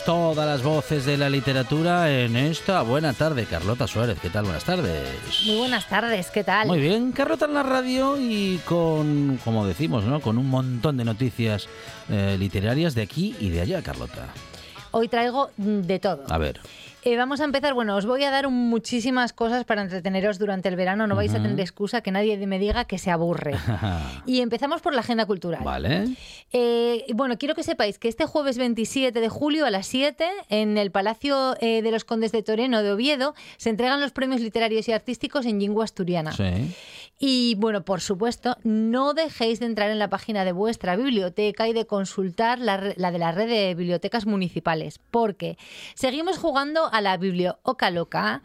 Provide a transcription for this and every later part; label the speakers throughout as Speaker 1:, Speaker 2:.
Speaker 1: Todas las voces de la literatura en esta buena tarde. Carlota Suárez, ¿qué tal? Buenas tardes.
Speaker 2: Muy buenas tardes, ¿qué tal?
Speaker 1: Muy bien, Carlota en la radio y con, como decimos, ¿no? Con un montón de noticias eh, literarias de aquí y de allá, Carlota.
Speaker 2: Hoy traigo mm, de todo.
Speaker 1: A ver.
Speaker 2: Eh, vamos a empezar, bueno, os voy a dar muchísimas cosas para entreteneros durante el verano, no vais a tener excusa que nadie me diga que se aburre. y empezamos por la agenda cultural.
Speaker 1: Vale.
Speaker 2: Eh, bueno, quiero que sepáis que este jueves 27 de julio a las 7 en el Palacio eh, de los Condes de Toreno de Oviedo se entregan los premios literarios y artísticos en lengua asturiana.
Speaker 1: Sí.
Speaker 2: Y bueno, por supuesto, no dejéis de entrar en la página de vuestra biblioteca y de consultar la, la de la red de bibliotecas municipales, porque seguimos jugando a la biblioteca loca,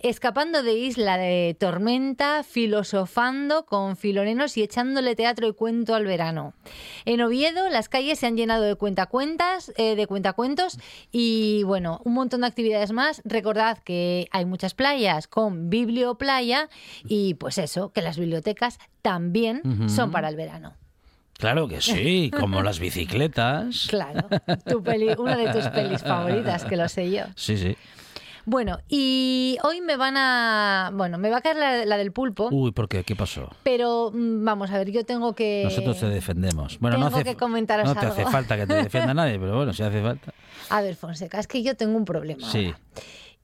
Speaker 2: escapando de isla de tormenta, filosofando con filonenos y echándole teatro y cuento al verano. En Oviedo las calles se han llenado de cuentacuentas, eh, de cuentacuentos y bueno, un montón de actividades más. Recordad que hay muchas playas con biblioplaya y pues eso, que las bibliotecas también son para el verano.
Speaker 1: Claro que sí, como las bicicletas.
Speaker 2: Claro, tu peli, una de tus pelis favoritas, que lo sé yo.
Speaker 1: Sí, sí.
Speaker 2: Bueno, y hoy me van a... Bueno, me va a caer la, la del pulpo,
Speaker 1: Uy, ¿por qué? ¿Qué pasó?
Speaker 2: pero mm, vamos a ver, yo tengo que...
Speaker 1: Nosotros te defendemos. Bueno, no
Speaker 2: tengo
Speaker 1: hace,
Speaker 2: que comentaros
Speaker 1: no te hace falta que te defienda nadie, pero bueno, si hace falta.
Speaker 2: A ver, Fonseca, es que yo tengo un problema.
Speaker 1: Sí.
Speaker 2: ahora.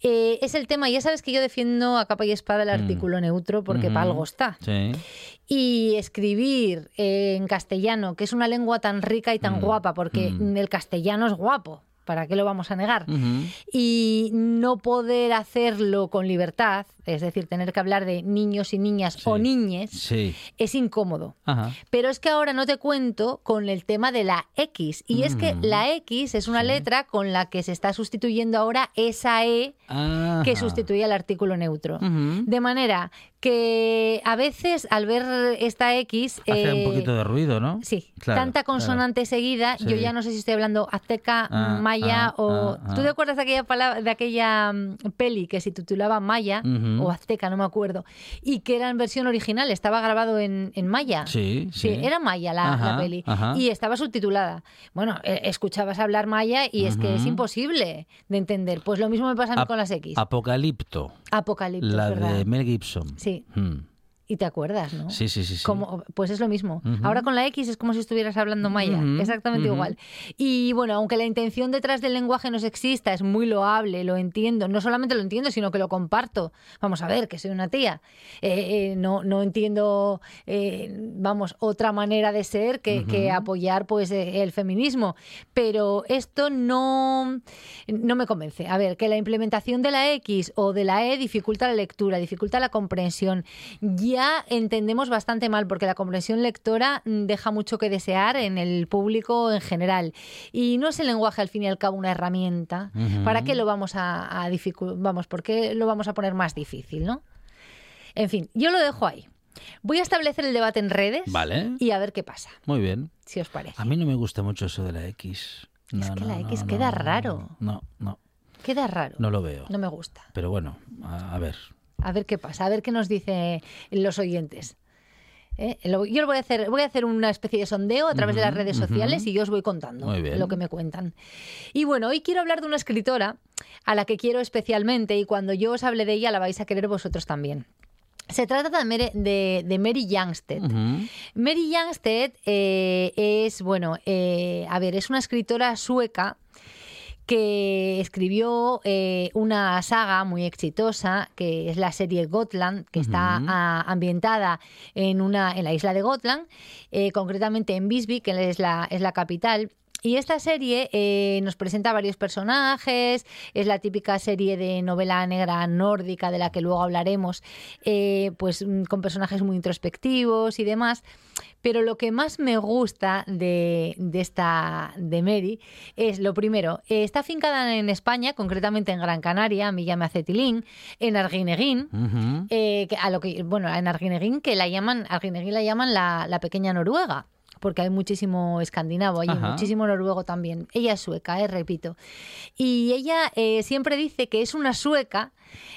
Speaker 2: Eh, es el tema, ya sabes que yo defiendo a capa y espada el artículo neutro porque para algo está.
Speaker 1: Sí.
Speaker 2: Y escribir eh, en castellano, que es una lengua tan rica y tan guapa, porque el castellano es guapo, ¿para qué lo vamos a negar? Y no poder hacerlo con libertad, es decir, tener que hablar de niños y niñas o niñes,
Speaker 1: Sí.
Speaker 2: es incómodo.
Speaker 1: Ajá.
Speaker 2: Pero es que ahora no te cuento con el tema de la X. Y es que la X es una letra con la que se está sustituyendo ahora esa E que sustituye al artículo neutro. De manera que a veces al ver esta X...
Speaker 1: Hace
Speaker 2: eh,
Speaker 1: un poquito de ruido, ¿no?
Speaker 2: Sí,
Speaker 1: Claro,
Speaker 2: tanta
Speaker 1: claro.
Speaker 2: consonante seguida, yo ya no sé si estoy hablando azteca,
Speaker 1: Ah,
Speaker 2: maya
Speaker 1: ah,
Speaker 2: o...
Speaker 1: ah, ah.
Speaker 2: ¿Tú te acuerdas de aquella, palabra, de aquella mm, peli que se titulaba Maya o azteca, no me acuerdo, y que era en versión original, estaba grabado en, en maya?
Speaker 1: Sí, sí.
Speaker 2: Sí, era maya la, peli
Speaker 1: ajá.
Speaker 2: y estaba subtitulada. Bueno, eh, escuchabas hablar maya y es que es imposible de entender. Pues lo mismo me pasa a mí con las X.
Speaker 1: Apocalipto,
Speaker 2: Apocalipto,
Speaker 1: la
Speaker 2: es
Speaker 1: de Mel Gibson.
Speaker 2: Sí,
Speaker 1: Mm.
Speaker 2: Y te acuerdas, ¿no?
Speaker 1: Sí, sí, sí. sí.
Speaker 2: Como, pues es lo mismo. Ahora con la X es como si estuvieras hablando maya, exactamente igual. Y bueno, aunque la intención detrás del lenguaje no sexista es muy loable, lo entiendo, no solamente lo entiendo, sino que lo comparto. Vamos a ver, que soy una tía. Eh, eh, no, no entiendo, eh, vamos, otra manera de ser que, que apoyar pues el feminismo. Pero esto no, no me convence. A ver, que la implementación de la X o de la E dificulta la lectura, dificulta la comprensión. Ya entendemos bastante mal porque la comprensión lectora deja mucho que desear en el público en general. Y no es el lenguaje al fin y al cabo una herramienta. ¿Para qué lo vamos a, a dificu- Vamos, ¿por qué lo vamos a poner más difícil, no? En fin, yo lo dejo ahí. Voy a establecer el debate en redes
Speaker 1: Vale.
Speaker 2: y a ver qué pasa,
Speaker 1: Muy bien.
Speaker 2: si os parece.
Speaker 1: A mí no me gusta mucho eso de la X.
Speaker 2: Es que
Speaker 1: no,
Speaker 2: la X
Speaker 1: no,
Speaker 2: queda raro.
Speaker 1: No, no,
Speaker 2: Queda raro.
Speaker 1: no lo veo.
Speaker 2: No me gusta.
Speaker 1: Pero bueno, a, a ver.
Speaker 2: A ver qué pasa, a ver qué nos dicen los oyentes. ¿Eh? Yo lo voy a hacer, voy a hacer una especie de sondeo a través de las redes sociales y yo os voy contando lo que me cuentan. Y bueno, hoy quiero hablar de una escritora a la que quiero especialmente y cuando yo os hable de ella la vais a querer vosotros también. Se trata de Mary, de, de Mary Youngstead. Mary Youngstead eh, es, bueno, eh, a ver, es una escritora sueca que escribió eh, una saga muy exitosa, que es la serie Gotland, que está ambientada en, una, en la isla de Gotland, eh, concretamente en Visby, que es la, es la capital. Y esta serie eh, nos presenta varios personajes, es la típica serie de novela negra nórdica de la que luego hablaremos, eh, pues mm, con personajes muy introspectivos y demás. Pero lo que más me gusta de, de esta de Mary es lo primero, eh, está fincada en España, concretamente en Gran Canaria, a mí ya me hace tilín, en Arguineguín, eh, que a lo que bueno en Arguineguín que la llaman Arguineguín la llaman la, la pequeña Noruega porque hay muchísimo escandinavo allí,
Speaker 1: Ajá.
Speaker 2: muchísimo noruego también. Ella es sueca, eh, repito. Y ella eh, siempre dice que es una sueca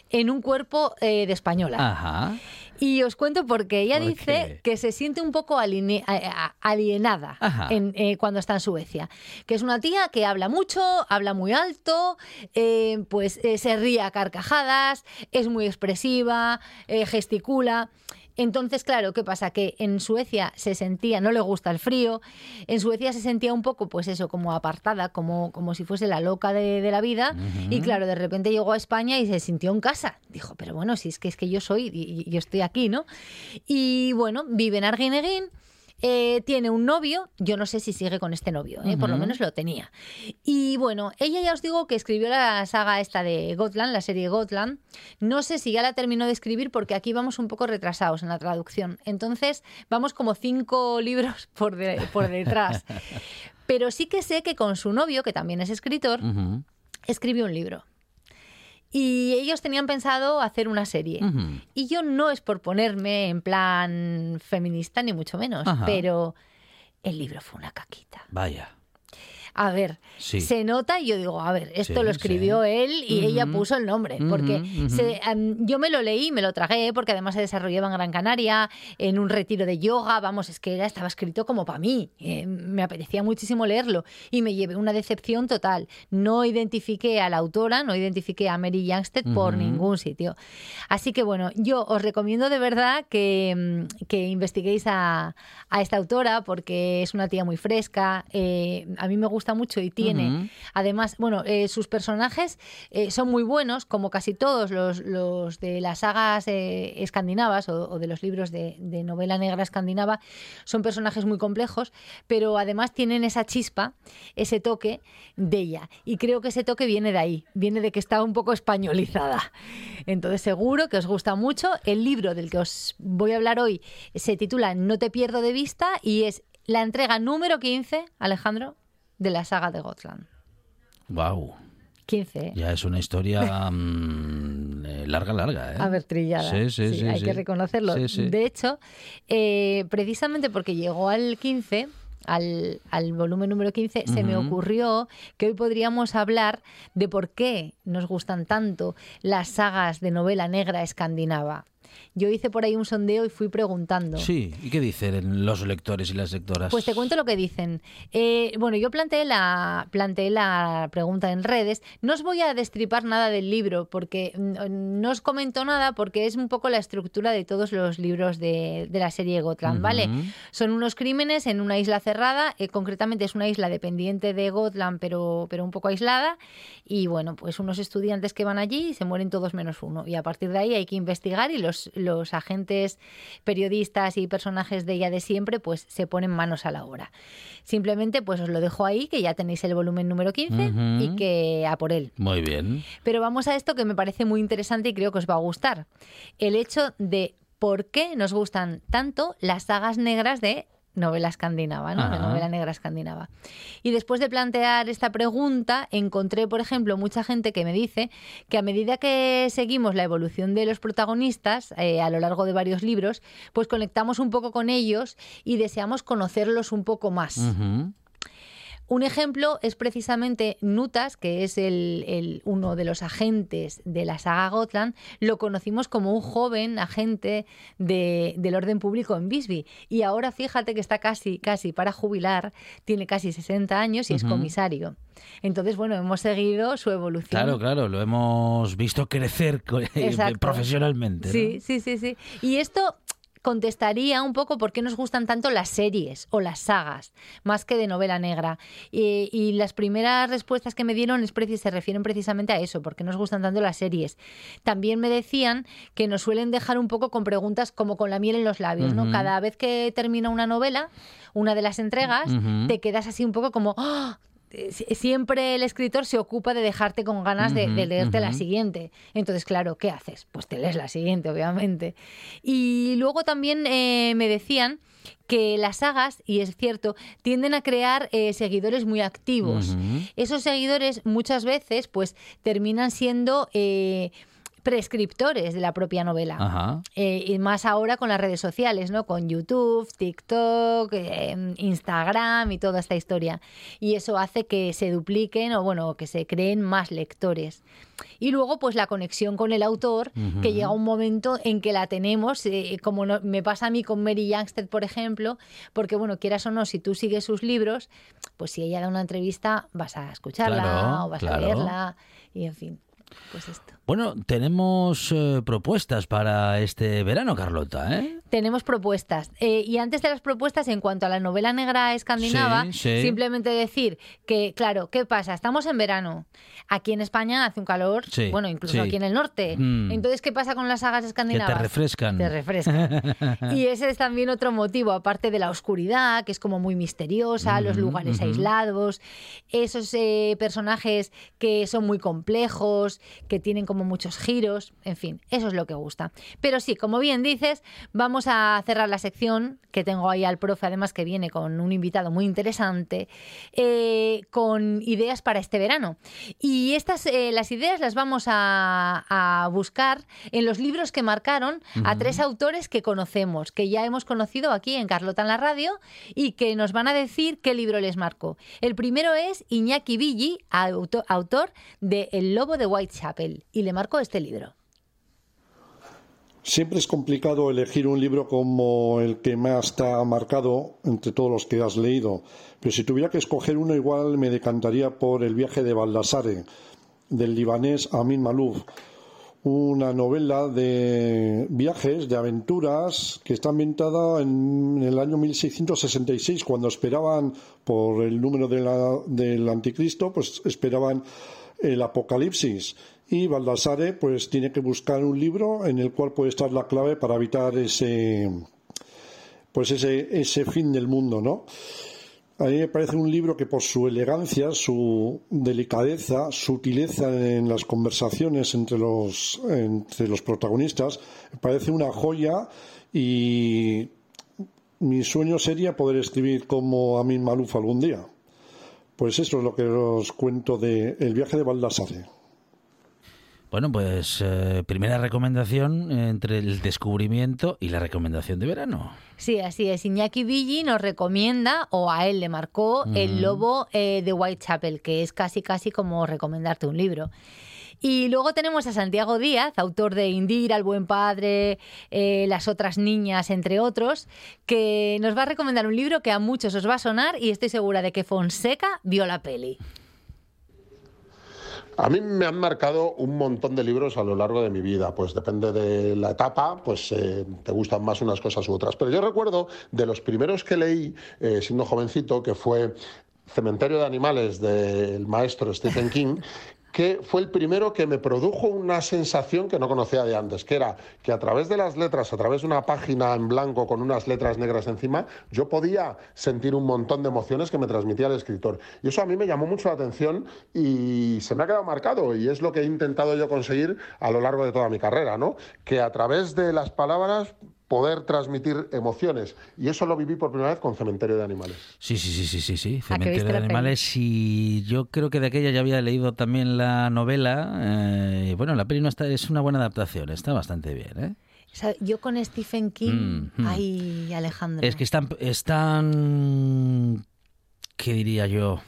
Speaker 2: en un cuerpo eh, de española.
Speaker 1: Ajá.
Speaker 2: Y os cuento porque ella
Speaker 1: ¿Por
Speaker 2: dice
Speaker 1: qué?
Speaker 2: que se siente un poco alienada en, eh, cuando está en Suecia. Que es una tía que habla mucho, habla muy alto, eh, pues eh, se ríe a carcajadas, es muy expresiva, gesticula. Entonces, claro, ¿qué pasa? Que en Suecia se sentía, no le gusta el frío, en Suecia se sentía un poco, pues eso, como apartada, como, como si fuese la loca de, de la vida. Y claro, de repente llegó a España y se sintió en casa. Dijo, pero bueno, si es que, es que yo soy, y, y yo estoy aquí, ¿no? Y bueno, vive en Arguineguín. Eh, tiene un novio, yo no sé si sigue con este novio, ¿eh? por lo menos lo tenía. Y bueno, ella ya os digo que escribió la saga esta de Gotland, la serie Gotland. No sé si ya la terminó de escribir porque aquí vamos un poco retrasados en la traducción. Entonces vamos como cinco libros por, de- por detrás. Pero sí que sé que con su novio, que también es escritor, escribió un libro. Y ellos tenían pensado hacer una serie. Y yo no es por ponerme en plan feminista, ni mucho menos,
Speaker 1: Ajá.
Speaker 2: pero el libro fue una caquita.
Speaker 1: Vaya.
Speaker 2: A ver,
Speaker 1: Sí.
Speaker 2: se nota y yo digo, a ver, esto
Speaker 1: Sí,
Speaker 2: lo escribió
Speaker 1: sí.
Speaker 2: él y ella puso el nombre, porque se- am, yo me lo leí, me lo tragué, porque además se desarrollaba en Gran Canaria, en un retiro de yoga, vamos, es que era, estaba escrito como para mí, eh, me apetecía muchísimo leerlo y me llevé una decepción total. No identifiqué a la autora, no identifiqué a Mary Youngstead por ningún sitio. Así que bueno, yo os recomiendo de verdad que, que investiguéis a, a esta autora porque es una tía muy fresca, eh, a mí me gusta mucho y tiene, además, bueno, eh, sus personajes eh, son muy buenos, como casi todos los, los de las sagas eh, escandinavas o, o de los libros de, de novela negra escandinava, son personajes muy complejos, pero además tienen esa chispa, ese toque de ella. Y creo que ese toque viene de ahí, viene de que está un poco españolizada. Entonces seguro que os gusta mucho. El libro del que os voy a hablar hoy se titula No te pierdo de vista y es la entrega número 15, Alejandro, de la saga de Gotland.
Speaker 1: Wow.
Speaker 2: 15, ¿eh?
Speaker 1: Ya es una historia mm, eh, larga, larga, ¿eh?
Speaker 2: A ver, trillada.
Speaker 1: Sí, sí, sí.
Speaker 2: hay que reconocerlo. De hecho, eh, precisamente porque llegó al 15, al, al volumen número 15, se me ocurrió que hoy podríamos hablar de por qué nos gustan tanto las sagas de novela negra escandinava. Yo hice por ahí un sondeo y fui preguntando.
Speaker 1: Sí, ¿y qué dicen los lectores y las lectoras?
Speaker 2: Pues te cuento lo que dicen. Eh, bueno, yo planteé la, planteé la pregunta en redes. No os voy a destripar nada del libro, porque no os comento nada, porque es un poco la estructura de todos los libros de, de la serie Gotland, ¿vale? Son unos crímenes en una isla cerrada, eh, concretamente es una isla dependiente de Gotland, pero, pero un poco aislada, y bueno, pues unos estudiantes que van allí y se mueren todos menos uno, y a partir de ahí hay que investigar y los, los agentes periodistas y personajes de ella de siempre pues se ponen manos a la obra. Simplemente pues os lo dejo ahí, que ya tenéis el volumen número 15
Speaker 1: Ujú.
Speaker 2: y que a por él.
Speaker 1: Muy bien.
Speaker 2: Pero vamos a esto que me parece muy interesante y creo que os va a gustar. El hecho de por qué nos gustan tanto las sagas negras de novela escandinava, ¿no? Novela negra escandinava. Y después de plantear esta pregunta, encontré, por ejemplo, mucha gente que me dice que a medida que seguimos la evolución de los protagonistas eh, a lo largo de varios libros, pues conectamos un poco con ellos y deseamos conocerlos un poco más. Un ejemplo es precisamente Nutas, que es el, el- uno de los agentes de la saga Gotland. Lo conocimos como un joven agente de- del orden público en Visby. Y ahora fíjate que está casi, casi para jubilar, tiene casi 60 años y es comisario. Entonces, bueno, hemos seguido su evolución.
Speaker 1: Claro, claro, lo hemos visto crecer profesionalmente. ¿no?
Speaker 2: Sí, sí, sí, sí. Y esto contestaría un poco por qué nos gustan tanto las series o las sagas, más que de novela negra. Y, y las primeras respuestas que me dieron es se refieren precisamente a eso, por qué nos gustan tanto las series. También me decían que nos suelen dejar un poco con preguntas como con la miel en los labios, ¿no? Cada vez que termina una novela, una de las entregas, te quedas así un poco como... ¡ah! Si- Siempre el escritor se ocupa de dejarte con ganas de, leerte la siguiente. Entonces, claro, ¿qué haces? Pues te lees la siguiente, obviamente. Y luego también eh, me decían que las sagas, y es cierto, tienden a crear eh, seguidores muy activos. Esos seguidores muchas veces pues terminan siendo eh, prescriptores de la propia novela.
Speaker 1: Ajá.
Speaker 2: Eh, y más ahora con las redes sociales, ¿no? Con YouTube, TikTok, eh, Instagram y toda esta historia. Y eso hace que se dupliquen o, bueno, que se creen más lectores. Y luego, pues la conexión con el autor, que llega un momento en que la tenemos, eh, como no- me pasa a mí con Mary Youngstead, por ejemplo, porque, bueno, quieras o no, si tú sigues sus libros, pues si ella da una entrevista, vas a escucharla
Speaker 1: Claro,
Speaker 2: o vas
Speaker 1: claro.
Speaker 2: a leerla, y en fin, pues esto.
Speaker 1: Bueno, tenemos eh, propuestas para este verano, Carlota, ¿eh?
Speaker 2: Tenemos propuestas. Eh, y antes de las propuestas, en cuanto a la novela negra escandinava,
Speaker 1: Sí, sí.
Speaker 2: simplemente decir que, claro, ¿qué pasa? Estamos en verano. Aquí en España hace un calor,
Speaker 1: Sí,
Speaker 2: bueno, incluso aquí en el norte.
Speaker 1: Mm.
Speaker 2: Entonces, ¿qué pasa con las sagas escandinavas?
Speaker 1: refrescan.
Speaker 2: Te refrescan. y ese es también otro motivo, aparte de la oscuridad, que es como muy misteriosa, los
Speaker 1: Ujú,
Speaker 2: lugares aislados, esos eh, personajes que son muy complejos, que tienen como muchos giros, en fin, eso es lo que gusta. Pero sí, como bien dices, vamos a cerrar la sección, que tengo ahí al profe, además que viene con un invitado muy interesante, eh, con ideas para este verano. Y estas, eh, las ideas las vamos a, a buscar en los libros que marcaron a tres autores que conocemos, que ya hemos conocido aquí en Carlota en la radio y que nos van a decir qué libro les marcó. El primero es Iñaki Villi, auto- autor de El Lobo de Whitechapel, y le marcó este libro.
Speaker 3: Siempre es complicado elegir un libro como el que más te ha marcado entre todos los que has leído, pero si tuviera que escoger uno igual me decantaría por El viaje de Baldassare, del libanés Amin Malouf, una novela de viajes, de aventuras, que está ambientada en el año 1666, cuando esperaban, por el número de la- del anticristo, pues esperaban el apocalipsis. Y Baldassare pues tiene que buscar un libro en el cual puede estar la clave para evitar ese pues ese, ese fin del mundo, ¿no? A mí me parece un libro que por su elegancia, su delicadeza, sutileza en las conversaciones entre los, entre los protagonistas, me parece una joya y mi sueño sería poder escribir como Amin Maluf algún día. Pues eso es lo que os cuento de El viaje de Baldassare.
Speaker 1: Bueno, pues eh, primera recomendación entre el descubrimiento y la recomendación de verano.
Speaker 2: Sí, así es. Iñaki Villi nos recomienda, o a él le marcó, El Lobo eh, de Whitechapel, que es casi casi como recomendarte un libro. Y luego tenemos a Santiago Díaz, autor de Indira, El Buen Padre, eh, Las otras niñas, entre otros, que nos va a recomendar un libro que a muchos os va a sonar y estoy segura de que Fonseca vio la peli.
Speaker 4: A mí me han marcado un montón de libros a lo largo de mi vida, pues depende de la etapa, pues eh, te gustan más unas cosas u otras. Pero yo recuerdo de los primeros que leí eh, siendo jovencito, que fue Cementerio de Animales del maestro Stephen King, que fue el primero que me produjo una sensación que no conocía de antes, que era que a través de las letras, a través de una página en blanco con unas letras negras encima, yo podía sentir un montón de emociones que me transmitía el escritor. Y eso a mí me llamó mucho la atención y se me ha quedado marcado y es lo que he intentado yo conseguir a lo largo de toda mi carrera, ¿no? Que a través de las palabras poder transmitir emociones. Y eso lo viví por primera vez con Cementerio de Animales.
Speaker 1: Sí, sí, sí, sí, sí, sí.
Speaker 2: Ah,
Speaker 1: Cementerio de
Speaker 2: peli.
Speaker 1: Animales y yo creo que de aquella ya había leído también la novela. eh, y bueno, la peli no está, es una buena adaptación, está bastante bien, ¿eh?
Speaker 2: O sea, yo con Stephen King,
Speaker 1: Mm, mm.
Speaker 2: ay, Alejandro.
Speaker 1: Es que están, están, ¿qué diría yo?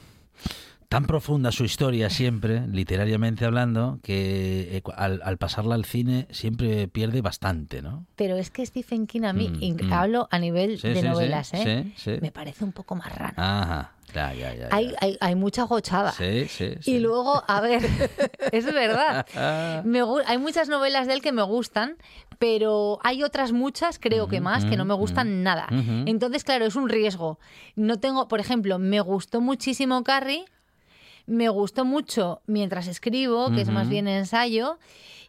Speaker 1: Tan profunda su historia siempre, literariamente hablando, que eh, al, al pasarla al cine siempre pierde bastante, ¿no?
Speaker 2: Pero es que Stephen King a mí,
Speaker 1: Mm, mm.
Speaker 2: hablo a nivel
Speaker 1: Sí,
Speaker 2: de
Speaker 1: sí,
Speaker 2: novelas, ¿eh?
Speaker 1: sí, sí.
Speaker 2: me parece un poco marrano.
Speaker 1: Ajá, ya, ya, ya. ya.
Speaker 2: hay, hay, hay mucha gochada.
Speaker 1: Sí, sí, sí.
Speaker 2: Y luego, a ver, es verdad. Me hay muchas novelas de él que me gustan, pero hay otras muchas, creo que más, que no me gustan nada. Entonces, claro, es un riesgo. No tengo, por ejemplo, me gustó muchísimo Carrie, me gustó mucho mientras escribo, que es más bien ensayo,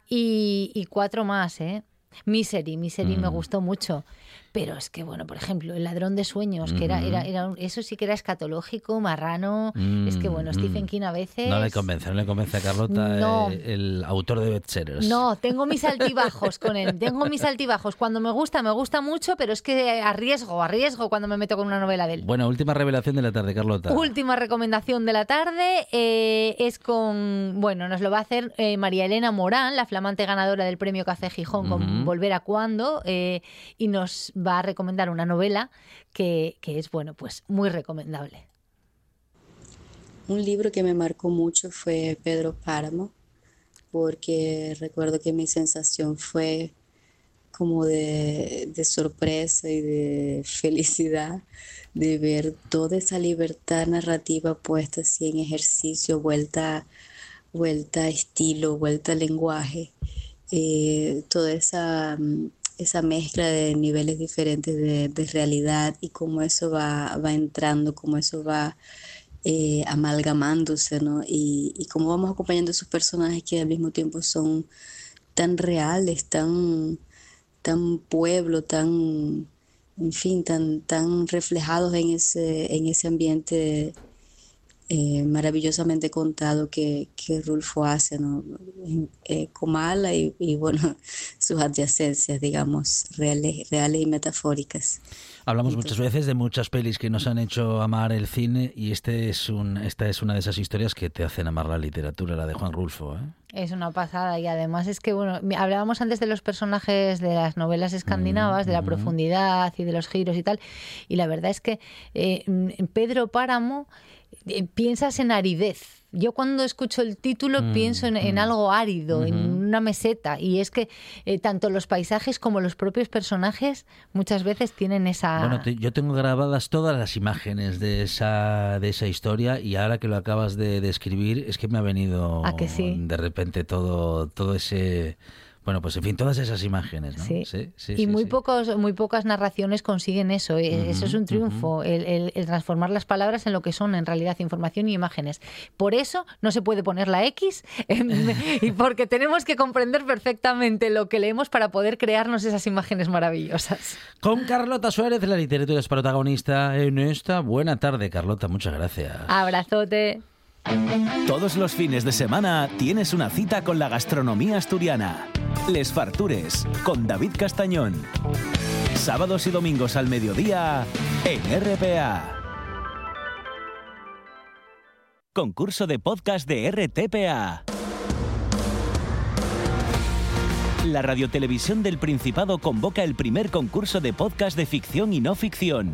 Speaker 2: y, y cuatro más, ¿eh? Misery, Misery me
Speaker 1: Mm.
Speaker 2: gustó mucho. Pero es que, bueno, por ejemplo, El ladrón de sueños, que era, era, era un- eso sí que era escatológico, marrano. Es que, bueno,
Speaker 1: Mm,
Speaker 2: Stephen
Speaker 1: mm.
Speaker 2: King a veces...
Speaker 1: No le convence, no le convence a Carlota
Speaker 2: No.
Speaker 1: eh, el autor de bestsellers.
Speaker 2: No, tengo mis altibajos con él. Tengo mis altibajos. Cuando me gusta, me gusta mucho, pero es que arriesgo, arriesgo cuando me meto con una novela de él.
Speaker 1: Bueno, última revelación de la tarde, Carlota.
Speaker 2: Última recomendación de la tarde eh, es con, bueno, nos lo va a hacer eh, María Elena Morán, la flamante ganadora del premio Café Gijón con. Volver a Cuando, eh, y nos va a recomendar una novela que, que es, bueno, pues muy recomendable.
Speaker 5: Un libro que me marcó mucho fue Pedro Páramo, porque recuerdo que mi sensación fue como de, de sorpresa y de felicidad de ver toda esa libertad narrativa puesta así en ejercicio, vuelta, vuelta a estilo, vuelta a lenguaje, eh, toda esa, mm, esa mezcla de niveles diferentes de, de realidad y cómo eso va, va entrando, cómo eso va eh, amalgamándose, ¿no? Y, y cómo vamos acompañando esos personajes que al mismo tiempo son tan reales, tan, tan pueblo, tan, en fin, tan, tan reflejados en ese, en ese ambiente eh, maravillosamente contado que, que Rulfo hace, ¿no? En- eh, Comala y, y, bueno, sus adyacencias, digamos, reales, reales y metafóricas.
Speaker 1: Hablamos muchas veces de muchas pelis que nos han hecho amar el cine y este es un, esta es una de esas historias que te hacen amar la literatura, la de Juan Rulfo. ¿eh?
Speaker 2: Es una pasada y además es que, bueno, hablábamos antes de los personajes de las novelas escandinavas, de la profundidad y de los giros y tal, y la verdad es que eh, Pedro Páramo piensas en aridez. Yo cuando escucho el título
Speaker 1: Mm,
Speaker 2: pienso en, en
Speaker 1: mm.
Speaker 2: algo árido, en una meseta, y es que eh, tanto los paisajes como los propios personajes muchas veces tienen esa...
Speaker 1: Bueno, te- yo tengo grabadas todas las imágenes de esa, de esa historia y ahora que lo acabas de describir es que me ha venido
Speaker 2: ¿A que sí?
Speaker 1: de repente todo, todo ese... Bueno, pues en fin, todas esas imágenes, ¿no?
Speaker 2: Sí.
Speaker 1: sí, sí,
Speaker 2: y
Speaker 1: sí,
Speaker 2: muy pocos, muy pocas narraciones consiguen eso. eh, eso es un triunfo, el, el- el transformar las palabras en lo que son en realidad información y imágenes. Por eso no se puede poner la X en- y porque tenemos que comprender perfectamente lo que leemos para poder crearnos esas imágenes maravillosas.
Speaker 1: Con Carlota Suárez, la literatura es protagonista en esta buena tarde. Carlota, muchas gracias.
Speaker 2: Abrazote.
Speaker 6: Todos los fines de semana tienes una cita con la gastronomía asturiana. Les Fartures, con David Castañón. Sábados y domingos al mediodía en RPA. Concurso de podcast de RTPA. La Radiotelevisión del Principado convoca el primer concurso de podcast de ficción y no ficción.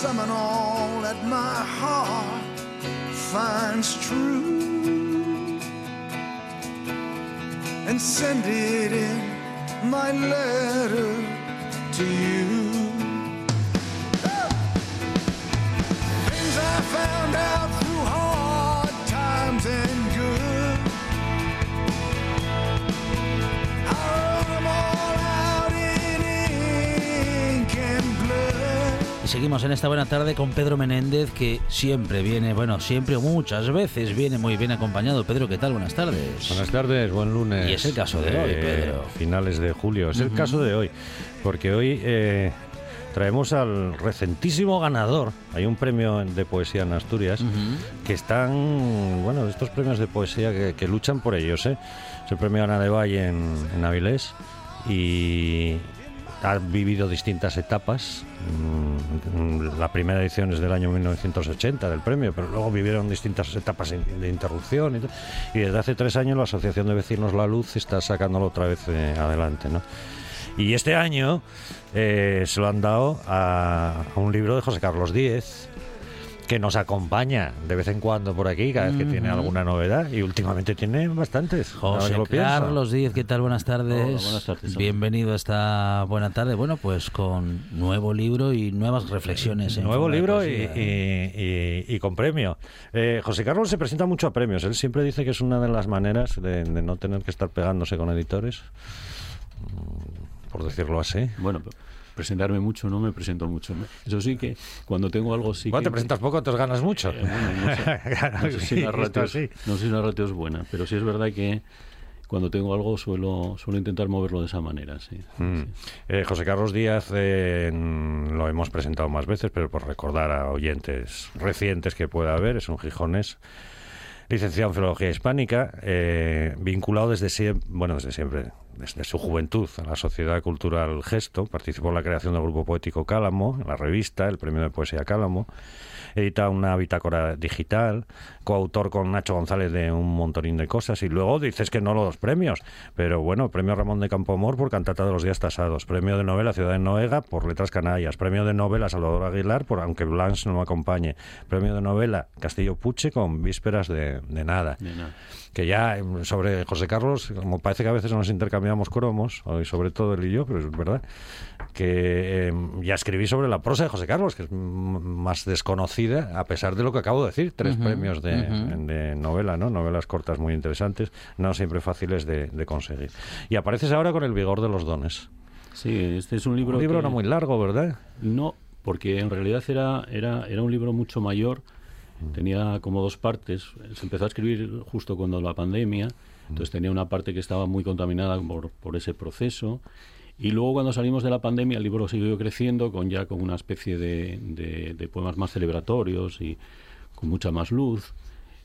Speaker 7: Summon all that my heart finds true. and send it in my letter to you.
Speaker 1: Seguimos en esta buena tarde con Pedro Menéndez, que siempre viene, bueno, siempre o muchas veces viene muy bien acompañado. Pedro, ¿qué tal? Buenas tardes.
Speaker 8: Buenas tardes, buen lunes.
Speaker 1: Y es el caso de hoy, Pedro.
Speaker 8: Finales de julio, es el caso de hoy, porque hoy eh, traemos al recentísimo ganador. Hay un premio de poesía en Asturias que están, bueno, estos premios de poesía que, que luchan por ellos. ¿eh? Es el premio Ana de Valle en, en Avilés y ha vivido distintas etapas. Mm, La primera edición es del año 1980 del premio, pero luego vivieron distintas etapas de interrupción y, y desde hace tres años la Asociación de Vecinos La Luz está sacándolo otra vez eh, adelante. ¿no? Y este año eh, se lo han dado a, a un libro de José Carlos Díez que nos acompaña de vez en cuando por aquí, cada vez que tiene alguna novedad, y últimamente tiene bastantes.
Speaker 1: José
Speaker 8: lo.
Speaker 1: Carlos Díez, ¿qué tal? Buenas tardes.
Speaker 9: Hola, buenas tardes.
Speaker 1: Bienvenido a esta buena tarde. Bueno, pues con nuevo libro y nuevas reflexiones. en
Speaker 8: Nuevo libro y, y- y- y con premio. Eh, José Carlos se presenta mucho a premios. Él siempre dice que es una de las maneras de, de no tener que estar pegándose con editores, mm, por decirlo así.
Speaker 9: Bueno, pero presentarme mucho no me presento mucho. ¿no? Eso sí que cuando tengo algo sí
Speaker 8: Cuando
Speaker 9: que...
Speaker 8: te presentas poco, entonces ganas mucho.
Speaker 9: Eh, bueno, no sé, no sé si la ratio es- no sé si la ratio es buena, pero sí es verdad que cuando tengo algo suelo, suelo intentar moverlo de esa manera, sí.
Speaker 8: Mm.
Speaker 9: sí.
Speaker 8: Eh, José Carlos Díaz eh, lo hemos presentado más veces, pero por recordar a oyentes recientes que pueda haber, es un gijones, licenciado en Filología Hispánica, eh, vinculado desde siempre, bueno, desde siempre, desde su juventud a la Sociedad Cultural Gesto, participó en la creación del grupo poético Cálamo, en la revista, el premio de poesía Cálamo, edita una bitácora digital, coautor con Nacho González de un montonín de cosas, y luego dices que no los premios, pero bueno, premio Ramón de Campomor por Cantata de los Días Tasados, premio de novela Ciudad de Noega por Letras Canallas, premio de novela Salvador Aguilar por Aunque Blanche no me acompañe, premio de novela Castillo Puche con Vísperas de, de Nada.
Speaker 9: De nada.
Speaker 8: Que ya em, sobre José Carlos, como parece que a veces nos intercambiamos cromos, hoy sobre todo él y yo, pero es verdad, que em, ya escribí sobre la prosa de José Carlos, que es más desconocida, a pesar de lo que acabo de decir, tres premios de, de novela, ¿no? Novelas cortas muy interesantes, no siempre fáciles de, de conseguir. Y apareces ahora con El vigor de los dones.
Speaker 9: Sí, este es un libro
Speaker 8: Un libro
Speaker 9: que-
Speaker 8: no muy largo, ¿verdad?
Speaker 9: No, porque en realidad era, era, era un libro mucho mayor, tenía como dos partes. Se empezó a escribir justo cuando la pandemia, entonces tenía una parte que estaba muy contaminada por, ese proceso. Y luego cuando salimos de la pandemia el libro siguió creciendo con ya con una especie de, poemas más celebratorios y con mucha más luz.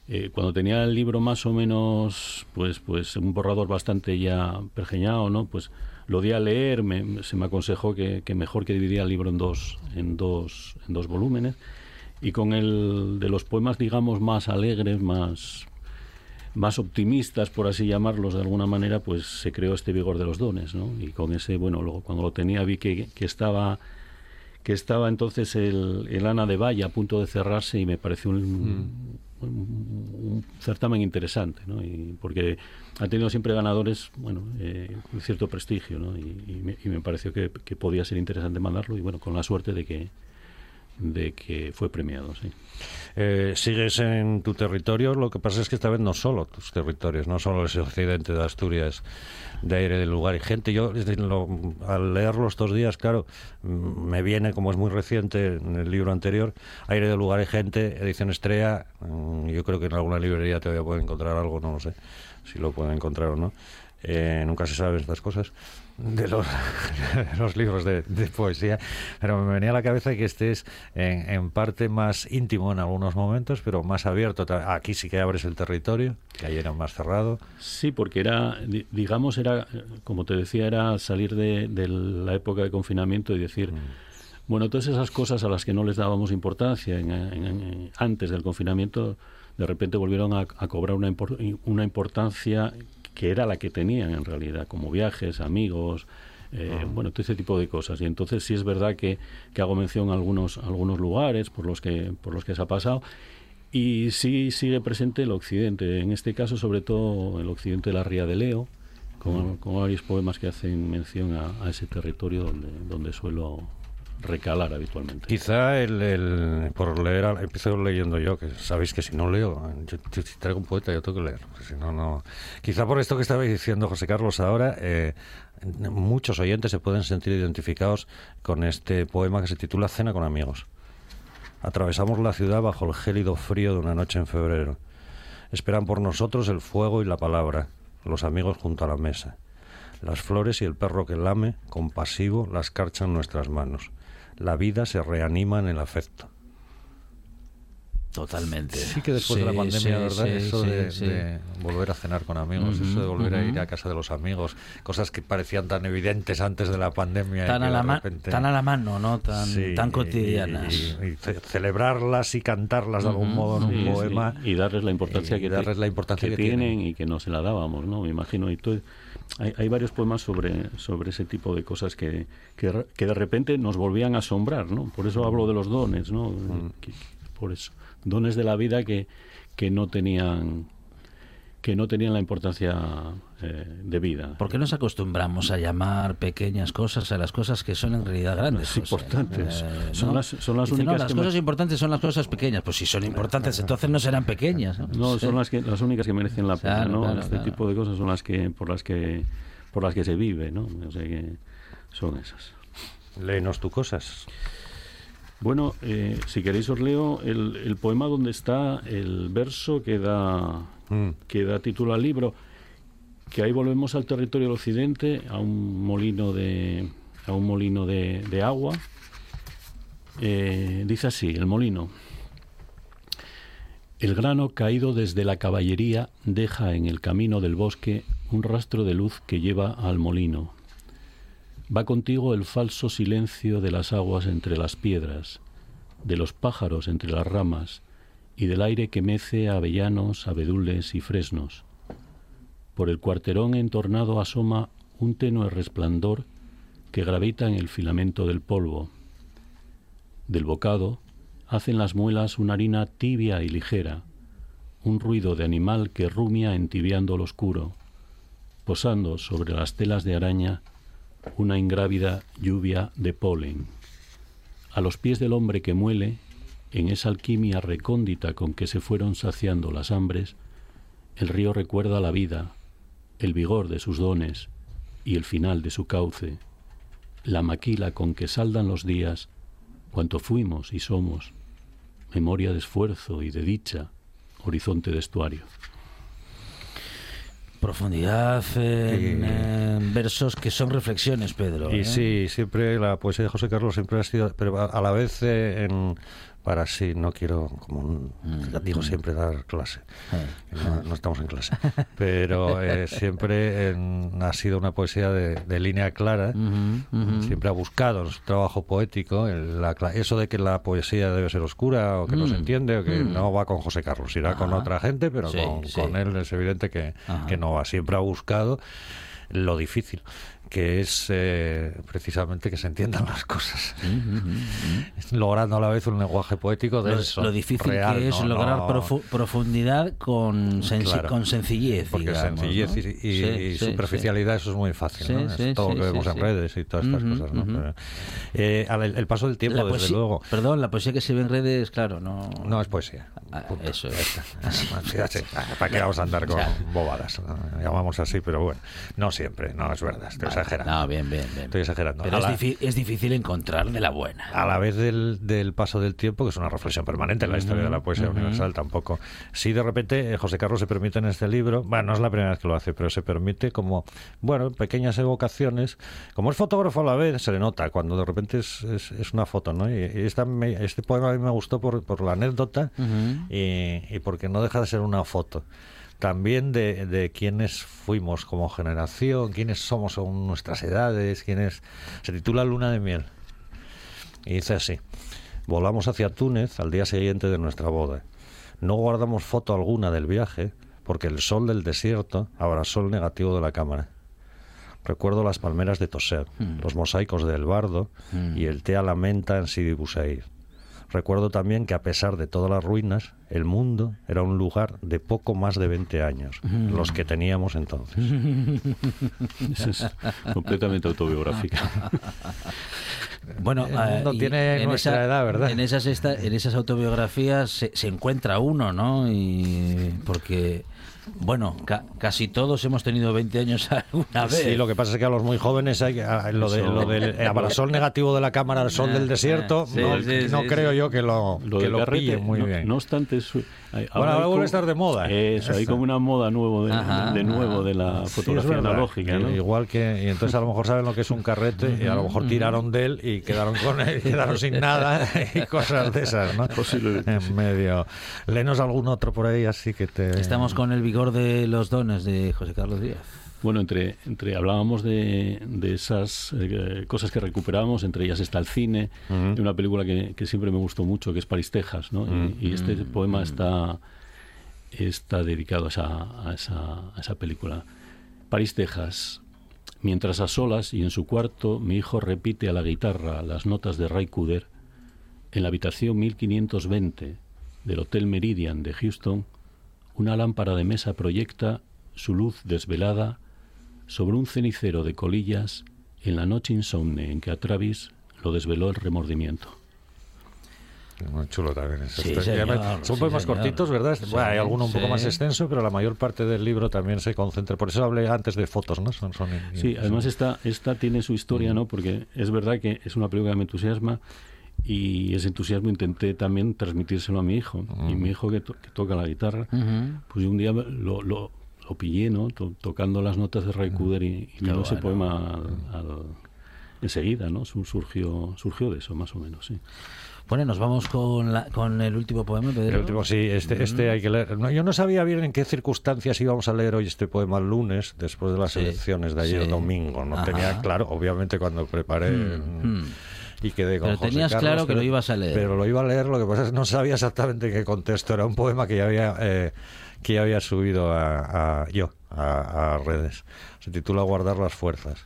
Speaker 9: Eh, cuando tenía el libro más o menos, pues, pues un borrador bastante ya pergeñado, ¿no? Pues lo di a leer, se me aconsejó que, que mejor que dividía el libro en dos, en dos, en dos volúmenes. Y con el de los poemas, digamos, más alegres, más, más optimistas, por así llamarlos de alguna manera, pues se creó este vigor de los dones, ¿no? Y con ese, bueno, luego cuando lo tenía vi que, que estaba que estaba entonces el, el Ana de Valle a punto de cerrarse y me pareció un, un- un certamen interesante, ¿no? Y porque ha tenido siempre ganadores, bueno, eh, un cierto prestigio, ¿no? Y, y me, y me pareció que, que podía ser interesante mandarlo y bueno, con la suerte de que de que fue premiado, sí.
Speaker 8: Eh, sigues en tu territorio, lo que pasa es que esta vez no solo tus territorios, no solo ese occidente de Asturias, de aire, de lugar y gente. Yo, lo- al leerlo estos días, claro, mm, me viene, como es muy reciente en el libro anterior, aire de lugar y gente, edición estrella. mm, Yo creo que en alguna librería todavía puede encontrar algo, no lo sé si lo pueden encontrar o no. Eh, nunca se saben estas cosas de los, de los libros de, de poesía, pero me venía a la cabeza que estés en, en parte más íntimo en algunos momentos, pero más abierto. Aquí sí que abres el territorio, que ayer era más cerrado.
Speaker 9: Sí, porque era, di- digamos, era, como te decía, era salir de, de la época de confinamiento y decir, bueno, todas esas cosas a las que no les dábamos importancia en- en- en- antes del confinamiento, de repente volvieron a, a cobrar una, impor- una importancia que era la que tenían en realidad, como viajes, amigos, eh, bueno, todo ese tipo de cosas. Y entonces sí es verdad que, que hago mención a algunos, a algunos lugares por los que, por los que se ha pasado. Y sí sigue presente el occidente, en este caso sobre todo el occidente de la Ría de Leo, con, con varios poemas que hacen mención a, a ese territorio donde, donde suelo recalar habitualmente.
Speaker 8: Quizá el, por leer, empiezo leyendo yo, que sabéis que si no leo, yo, yo si traigo un poeta yo tengo que leer. Quizá por esto que estabais diciendo, José Carlos, ahora, eh, muchos oyentes se pueden sentir identificados con este poema que se titula Cena con amigos. Atravesamos la ciudad bajo el gélido frío de una noche en febrero. Esperan por nosotros el fuego y la palabra, los amigos junto a la mesa. Las flores y el perro que lame, compasivo, las carchan nuestras manos. La vida se reanima en el afecto.
Speaker 1: Totalmente.
Speaker 8: Sí que después de la pandemia,
Speaker 1: sí,
Speaker 8: ¿verdad?
Speaker 1: sí,
Speaker 8: eso
Speaker 1: sí,
Speaker 8: de,
Speaker 1: sí.
Speaker 8: de volver a cenar con amigos, eso de volver a ir a casa de los amigos, cosas que parecían tan evidentes antes de la pandemia. y
Speaker 1: Tan a, la
Speaker 8: repente-
Speaker 1: tan a la mano, ¿no? Tan,
Speaker 8: Sí,
Speaker 1: tan
Speaker 8: y-
Speaker 1: cotidianas.
Speaker 8: Y, y ce- celebrarlas y cantarlas de algún modo en un poema.
Speaker 9: y darles la importancia
Speaker 8: y
Speaker 9: que,
Speaker 8: darles la importancia que
Speaker 9: tienen,
Speaker 8: tienen.
Speaker 9: y que no se la dábamos, ¿no? Me imagino. Y todo- hay, hay varios poemas sobre, sobre ese tipo de cosas que, que, que de repente nos volvían a asombrar, ¿no? Por eso hablo de los dones, ¿no?
Speaker 8: Mm.
Speaker 9: Por eso. Dones de la vida que, que no tenían que no tenían la importancia eh, de vida.
Speaker 1: ¿Por qué nos acostumbramos a llamar pequeñas cosas a las cosas que son en realidad grandes?
Speaker 9: Las importantes. Son las- son las
Speaker 1: Dice, no,
Speaker 9: únicas
Speaker 1: las
Speaker 9: que me-
Speaker 1: cosas importantes son las cosas pequeñas. Pues si son importantes, entonces no serán pequeñas. No,
Speaker 9: No,
Speaker 1: Sí.
Speaker 9: son las que las únicas que merecen la pena,
Speaker 1: Claro,
Speaker 9: ¿no?
Speaker 1: claro,
Speaker 9: este
Speaker 1: claro.
Speaker 9: tipo de cosas son las que por las que por las que se vive, ¿no? O sea que son esas.
Speaker 8: Léenos tú cosas.
Speaker 9: Bueno, eh, si queréis os leo el, el poema donde está el verso que da
Speaker 8: Mm.
Speaker 9: que da título al libro, que ahí volvemos al territorio del occidente, a un molino de a un molino de, agua. Eh, dice así, el molino. El grano caído desde la caballería deja en el camino del bosque un rastro de luz que lleva al molino. Va contigo el falso silencio de las aguas entre las piedras, de los pájaros entre las ramas y del aire que mece avellanos, abedules y fresnos. Por el cuarterón entornado asoma un tenue resplandor que gravita en el filamento del polvo. Del bocado hacen las muelas una harina tibia y ligera, un ruido de animal que rumia entibiando lo oscuro, posando sobre las telas de araña una ingrávida lluvia de polen. A los pies del hombre que muele, en esa alquimia recóndita con que se fueron saciando las hambres, el río recuerda la vida, el vigor de sus dones y el final de su cauce, la maquila con que saldan los días, cuanto fuimos y somos, memoria de esfuerzo y de dicha, horizonte de estuario.
Speaker 1: Profundidad en, eh, versos que son reflexiones, Pedro.
Speaker 8: Y
Speaker 1: ¿eh?
Speaker 8: sí, siempre la poesía de José Carlos siempre ha sido, pero a, a la vez eh, en, para sí, no quiero, como un- digo siempre, dar clase. que No, no estamos en clase. Pero eh, siempre en- ha sido una poesía de, de línea clara. Siempre ha buscado en su trabajo poético el- la eso de que la poesía debe ser oscura o que no se
Speaker 1: Mm.
Speaker 8: entiende o que
Speaker 1: Mm.
Speaker 8: no va con José Carlos, irá con otra gente, pero
Speaker 1: Sí,
Speaker 8: con,
Speaker 1: sí.
Speaker 8: con él es evidente que, que no va. Siempre ha buscado lo difícil, que es eh, precisamente que se entiendan las cosas, logrando a la vez un lenguaje poético de
Speaker 1: Lo,
Speaker 8: eso,
Speaker 1: lo difícil
Speaker 8: real,
Speaker 1: que es
Speaker 8: no-
Speaker 1: lograr
Speaker 8: no-
Speaker 1: profu- profundidad con,
Speaker 8: Claro.
Speaker 1: con sencillez.
Speaker 8: porque
Speaker 1: digamos,
Speaker 8: sencillez
Speaker 1: ¿no?
Speaker 8: y, y-
Speaker 1: Sí,
Speaker 8: y
Speaker 1: sí,
Speaker 8: superficialidad eso es muy fácil. Es todo lo que vemos en redes y todas estas cosas. Pero, eh, al- el, paso del tiempo desde luego
Speaker 1: Perdón, la poesía que se ve en redes, claro, no.
Speaker 8: no es poesía
Speaker 1: Ah, eso es.
Speaker 8: ¿Para qué vamos a andar con bobadas? Llamamos así, pero bueno, no siempre, no es verdad, estoy exagerando.
Speaker 1: No, bien, bien, bien.
Speaker 8: Estoy exagerando.
Speaker 1: Pero es,
Speaker 8: la-
Speaker 1: es difícil encontrar de la buena.
Speaker 8: a la vez del, del paso del tiempo, que es una reflexión permanente en la historia de la poesía universal, tampoco. Si de repente eh, José Carlos se permite en este libro, bueno, no es la primera vez que lo hace, pero se permite como, bueno, pequeñas evocaciones. Como es fotógrafo a la vez, se le nota cuando de repente es, es, es una foto, ¿no? Y, esta me- este poema a mí me gustó por, por la anécdota y, y porque no deja de ser una foto. También de, de quiénes fuimos como generación, quiénes somos según nuestras edades, quiénes... Se titula Luna de miel. Y dice así, volamos hacia Túnez al día siguiente de nuestra boda. No guardamos foto alguna del viaje porque el sol del desierto abrazó el negativo de la cámara. Recuerdo las palmeras de Toser, los mosaicos de El Bardo y el té a la menta en Sidi Busaid. Recuerdo también que a pesar de todas las ruinas, el mundo era un lugar de poco más de 20 años, los que teníamos entonces.
Speaker 9: Eso es completamente autobiográfica.
Speaker 1: Bueno,
Speaker 8: El mundo
Speaker 1: eh,
Speaker 8: tiene
Speaker 1: en
Speaker 8: nuestra
Speaker 1: esa-
Speaker 8: edad, ¿verdad?
Speaker 1: En esas, esta- en esas autobiografías se, se encuentra uno, ¿no? Y porque, bueno, ca- casi todos hemos tenido 20 años alguna vez.
Speaker 8: Sí, lo que pasa es que a los muy jóvenes hay a- lo, de, lo del eh, abrasol negativo de la cámara al sol del desierto,
Speaker 1: Sí,
Speaker 8: no,
Speaker 1: sí,
Speaker 8: no
Speaker 1: sí,
Speaker 8: creo
Speaker 1: sí.
Speaker 8: yo que lo,
Speaker 9: Lo
Speaker 8: que lo pillen muy
Speaker 9: no,
Speaker 8: bien.
Speaker 9: no obstante, es- hay-
Speaker 8: Bueno, ahora
Speaker 9: hay
Speaker 8: vuelve a estar de moda.
Speaker 9: Eso, hay como una moda nuevo de,
Speaker 1: Ajá,
Speaker 9: de nuevo de la fotografía analógica, ¿no?
Speaker 8: Igual que, y entonces a lo mejor saben lo que es un carrete y a lo mejor tiraron de él y quedaron con él, quedaron sin nada y cosas de esas, ¿no?
Speaker 9: Posiblemente
Speaker 8: En medio. Lenos algún otro por ahí así que te.
Speaker 1: Estamos con el vigor de los dones de José Carlos Díaz.
Speaker 9: Bueno, entre, entre hablábamos de, de esas eh, cosas que recuperamos, entre ellas está el cine, de una película que, que siempre me gustó mucho, que es París, Texas, ¿no? Y, y este poema está, está dedicado a esa, a, esa, a esa película. París, Texas. Mientras a solas y en su cuarto mi hijo repite a la guitarra las notas de Ray Cooder, en la habitación 1520 del Hotel Meridian de Houston, una lámpara de mesa proyecta su luz desvelada sobre un cenicero de colillas en la noche insomne en que a Travis lo desveló el remordimiento.
Speaker 8: Muy chulo también eso.
Speaker 1: Sí, señor,
Speaker 8: son
Speaker 1: sí,
Speaker 8: poemas
Speaker 1: señor.
Speaker 8: cortitos, ¿verdad?
Speaker 1: Sí,
Speaker 8: Bueno, hay alguno un poco más extenso, pero la mayor parte del libro también se concentra. Por eso hablé antes de fotos, ¿no? Son, son,
Speaker 9: Sí, además esta, esta tiene su historia, ¿no? Porque es verdad que es una película que me entusiasma y ese entusiasmo intenté también transmitírselo a mi hijo. Y mi hijo que, to- que toca la guitarra, pues yo un día lo, lo, lo pillé, ¿no? To- tocando las notas de Ray Cooder y, y vino ese
Speaker 1: bueno.
Speaker 9: poema al- al- enseguida, ¿no? Su- Surgió, surgió de eso, más o menos, sí.
Speaker 1: Bueno, nos vamos con, la, con el último poema, Pedro.
Speaker 8: El último, sí, este, este hay que leer. No, yo no sabía bien en qué circunstancias íbamos a leer hoy este poema el lunes, después de las
Speaker 1: Sí,
Speaker 8: elecciones de ayer
Speaker 1: sí.
Speaker 8: domingo. No
Speaker 1: Ajá.
Speaker 8: tenía claro, obviamente cuando preparé
Speaker 1: Mm, mm.
Speaker 8: Y quedé con
Speaker 1: Pero
Speaker 8: José
Speaker 1: tenías
Speaker 8: Carlos,
Speaker 1: claro que lo ibas a leer.
Speaker 8: Pero lo iba a leer, lo que pasa es que no sabía exactamente qué contexto. Era un poema que ya había, eh, que ya había subido a, a- yo a, a redes. Se titula Guardar las fuerzas.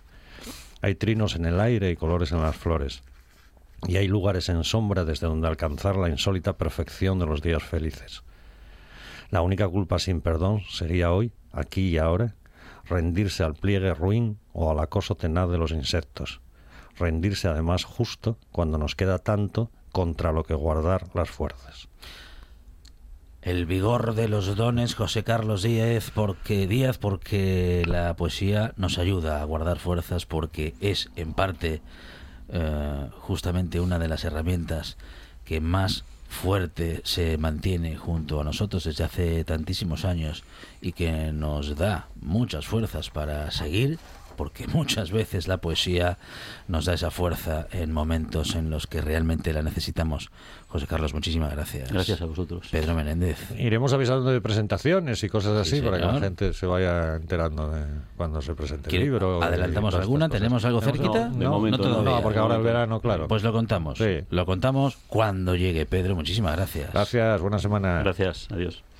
Speaker 8: Hay trinos en el aire y colores en las flores. Y hay lugares en sombra desde donde alcanzar la insólita perfección de los días felices. La única culpa sin perdón sería hoy, aquí y ahora, rendirse al pliegue ruin o al acoso tenaz de los insectos. Rendirse además justo cuando nos queda tanto contra lo que guardar las fuerzas.
Speaker 1: El vigor de los dones, José Carlos Díaz, porque Díaz, porque la poesía nos ayuda a guardar fuerzas, porque es en parte eh, justamente una de las herramientas que más fuerte se mantiene junto a nosotros desde hace tantísimos años y que nos da muchas fuerzas para seguir, porque muchas veces la poesía nos da esa fuerza en momentos en los que realmente la necesitamos. José Carlos, muchísimas gracias.
Speaker 9: Gracias a vosotros.
Speaker 1: Pedro Menéndez.
Speaker 8: Iremos avisando de presentaciones y cosas así
Speaker 1: Sí,
Speaker 8: para que la gente se vaya enterando de cuando se presente el
Speaker 1: ¿Quiere-
Speaker 8: libro.
Speaker 1: ¿Adelantamos alguna? ¿Tenemos algo cerquita?
Speaker 9: de momento no.
Speaker 1: todavía.
Speaker 8: No, porque ahora el verano, claro.
Speaker 1: Pues lo contamos.
Speaker 8: Sí.
Speaker 1: Lo contamos cuando llegue. Pedro, muchísimas gracias.
Speaker 8: Gracias, buena semana.
Speaker 9: Gracias, adiós.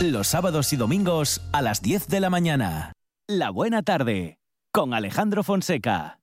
Speaker 6: Los sábados y domingos a las 10 de la mañana. La buena tarde. Con Alejandro Fonseca.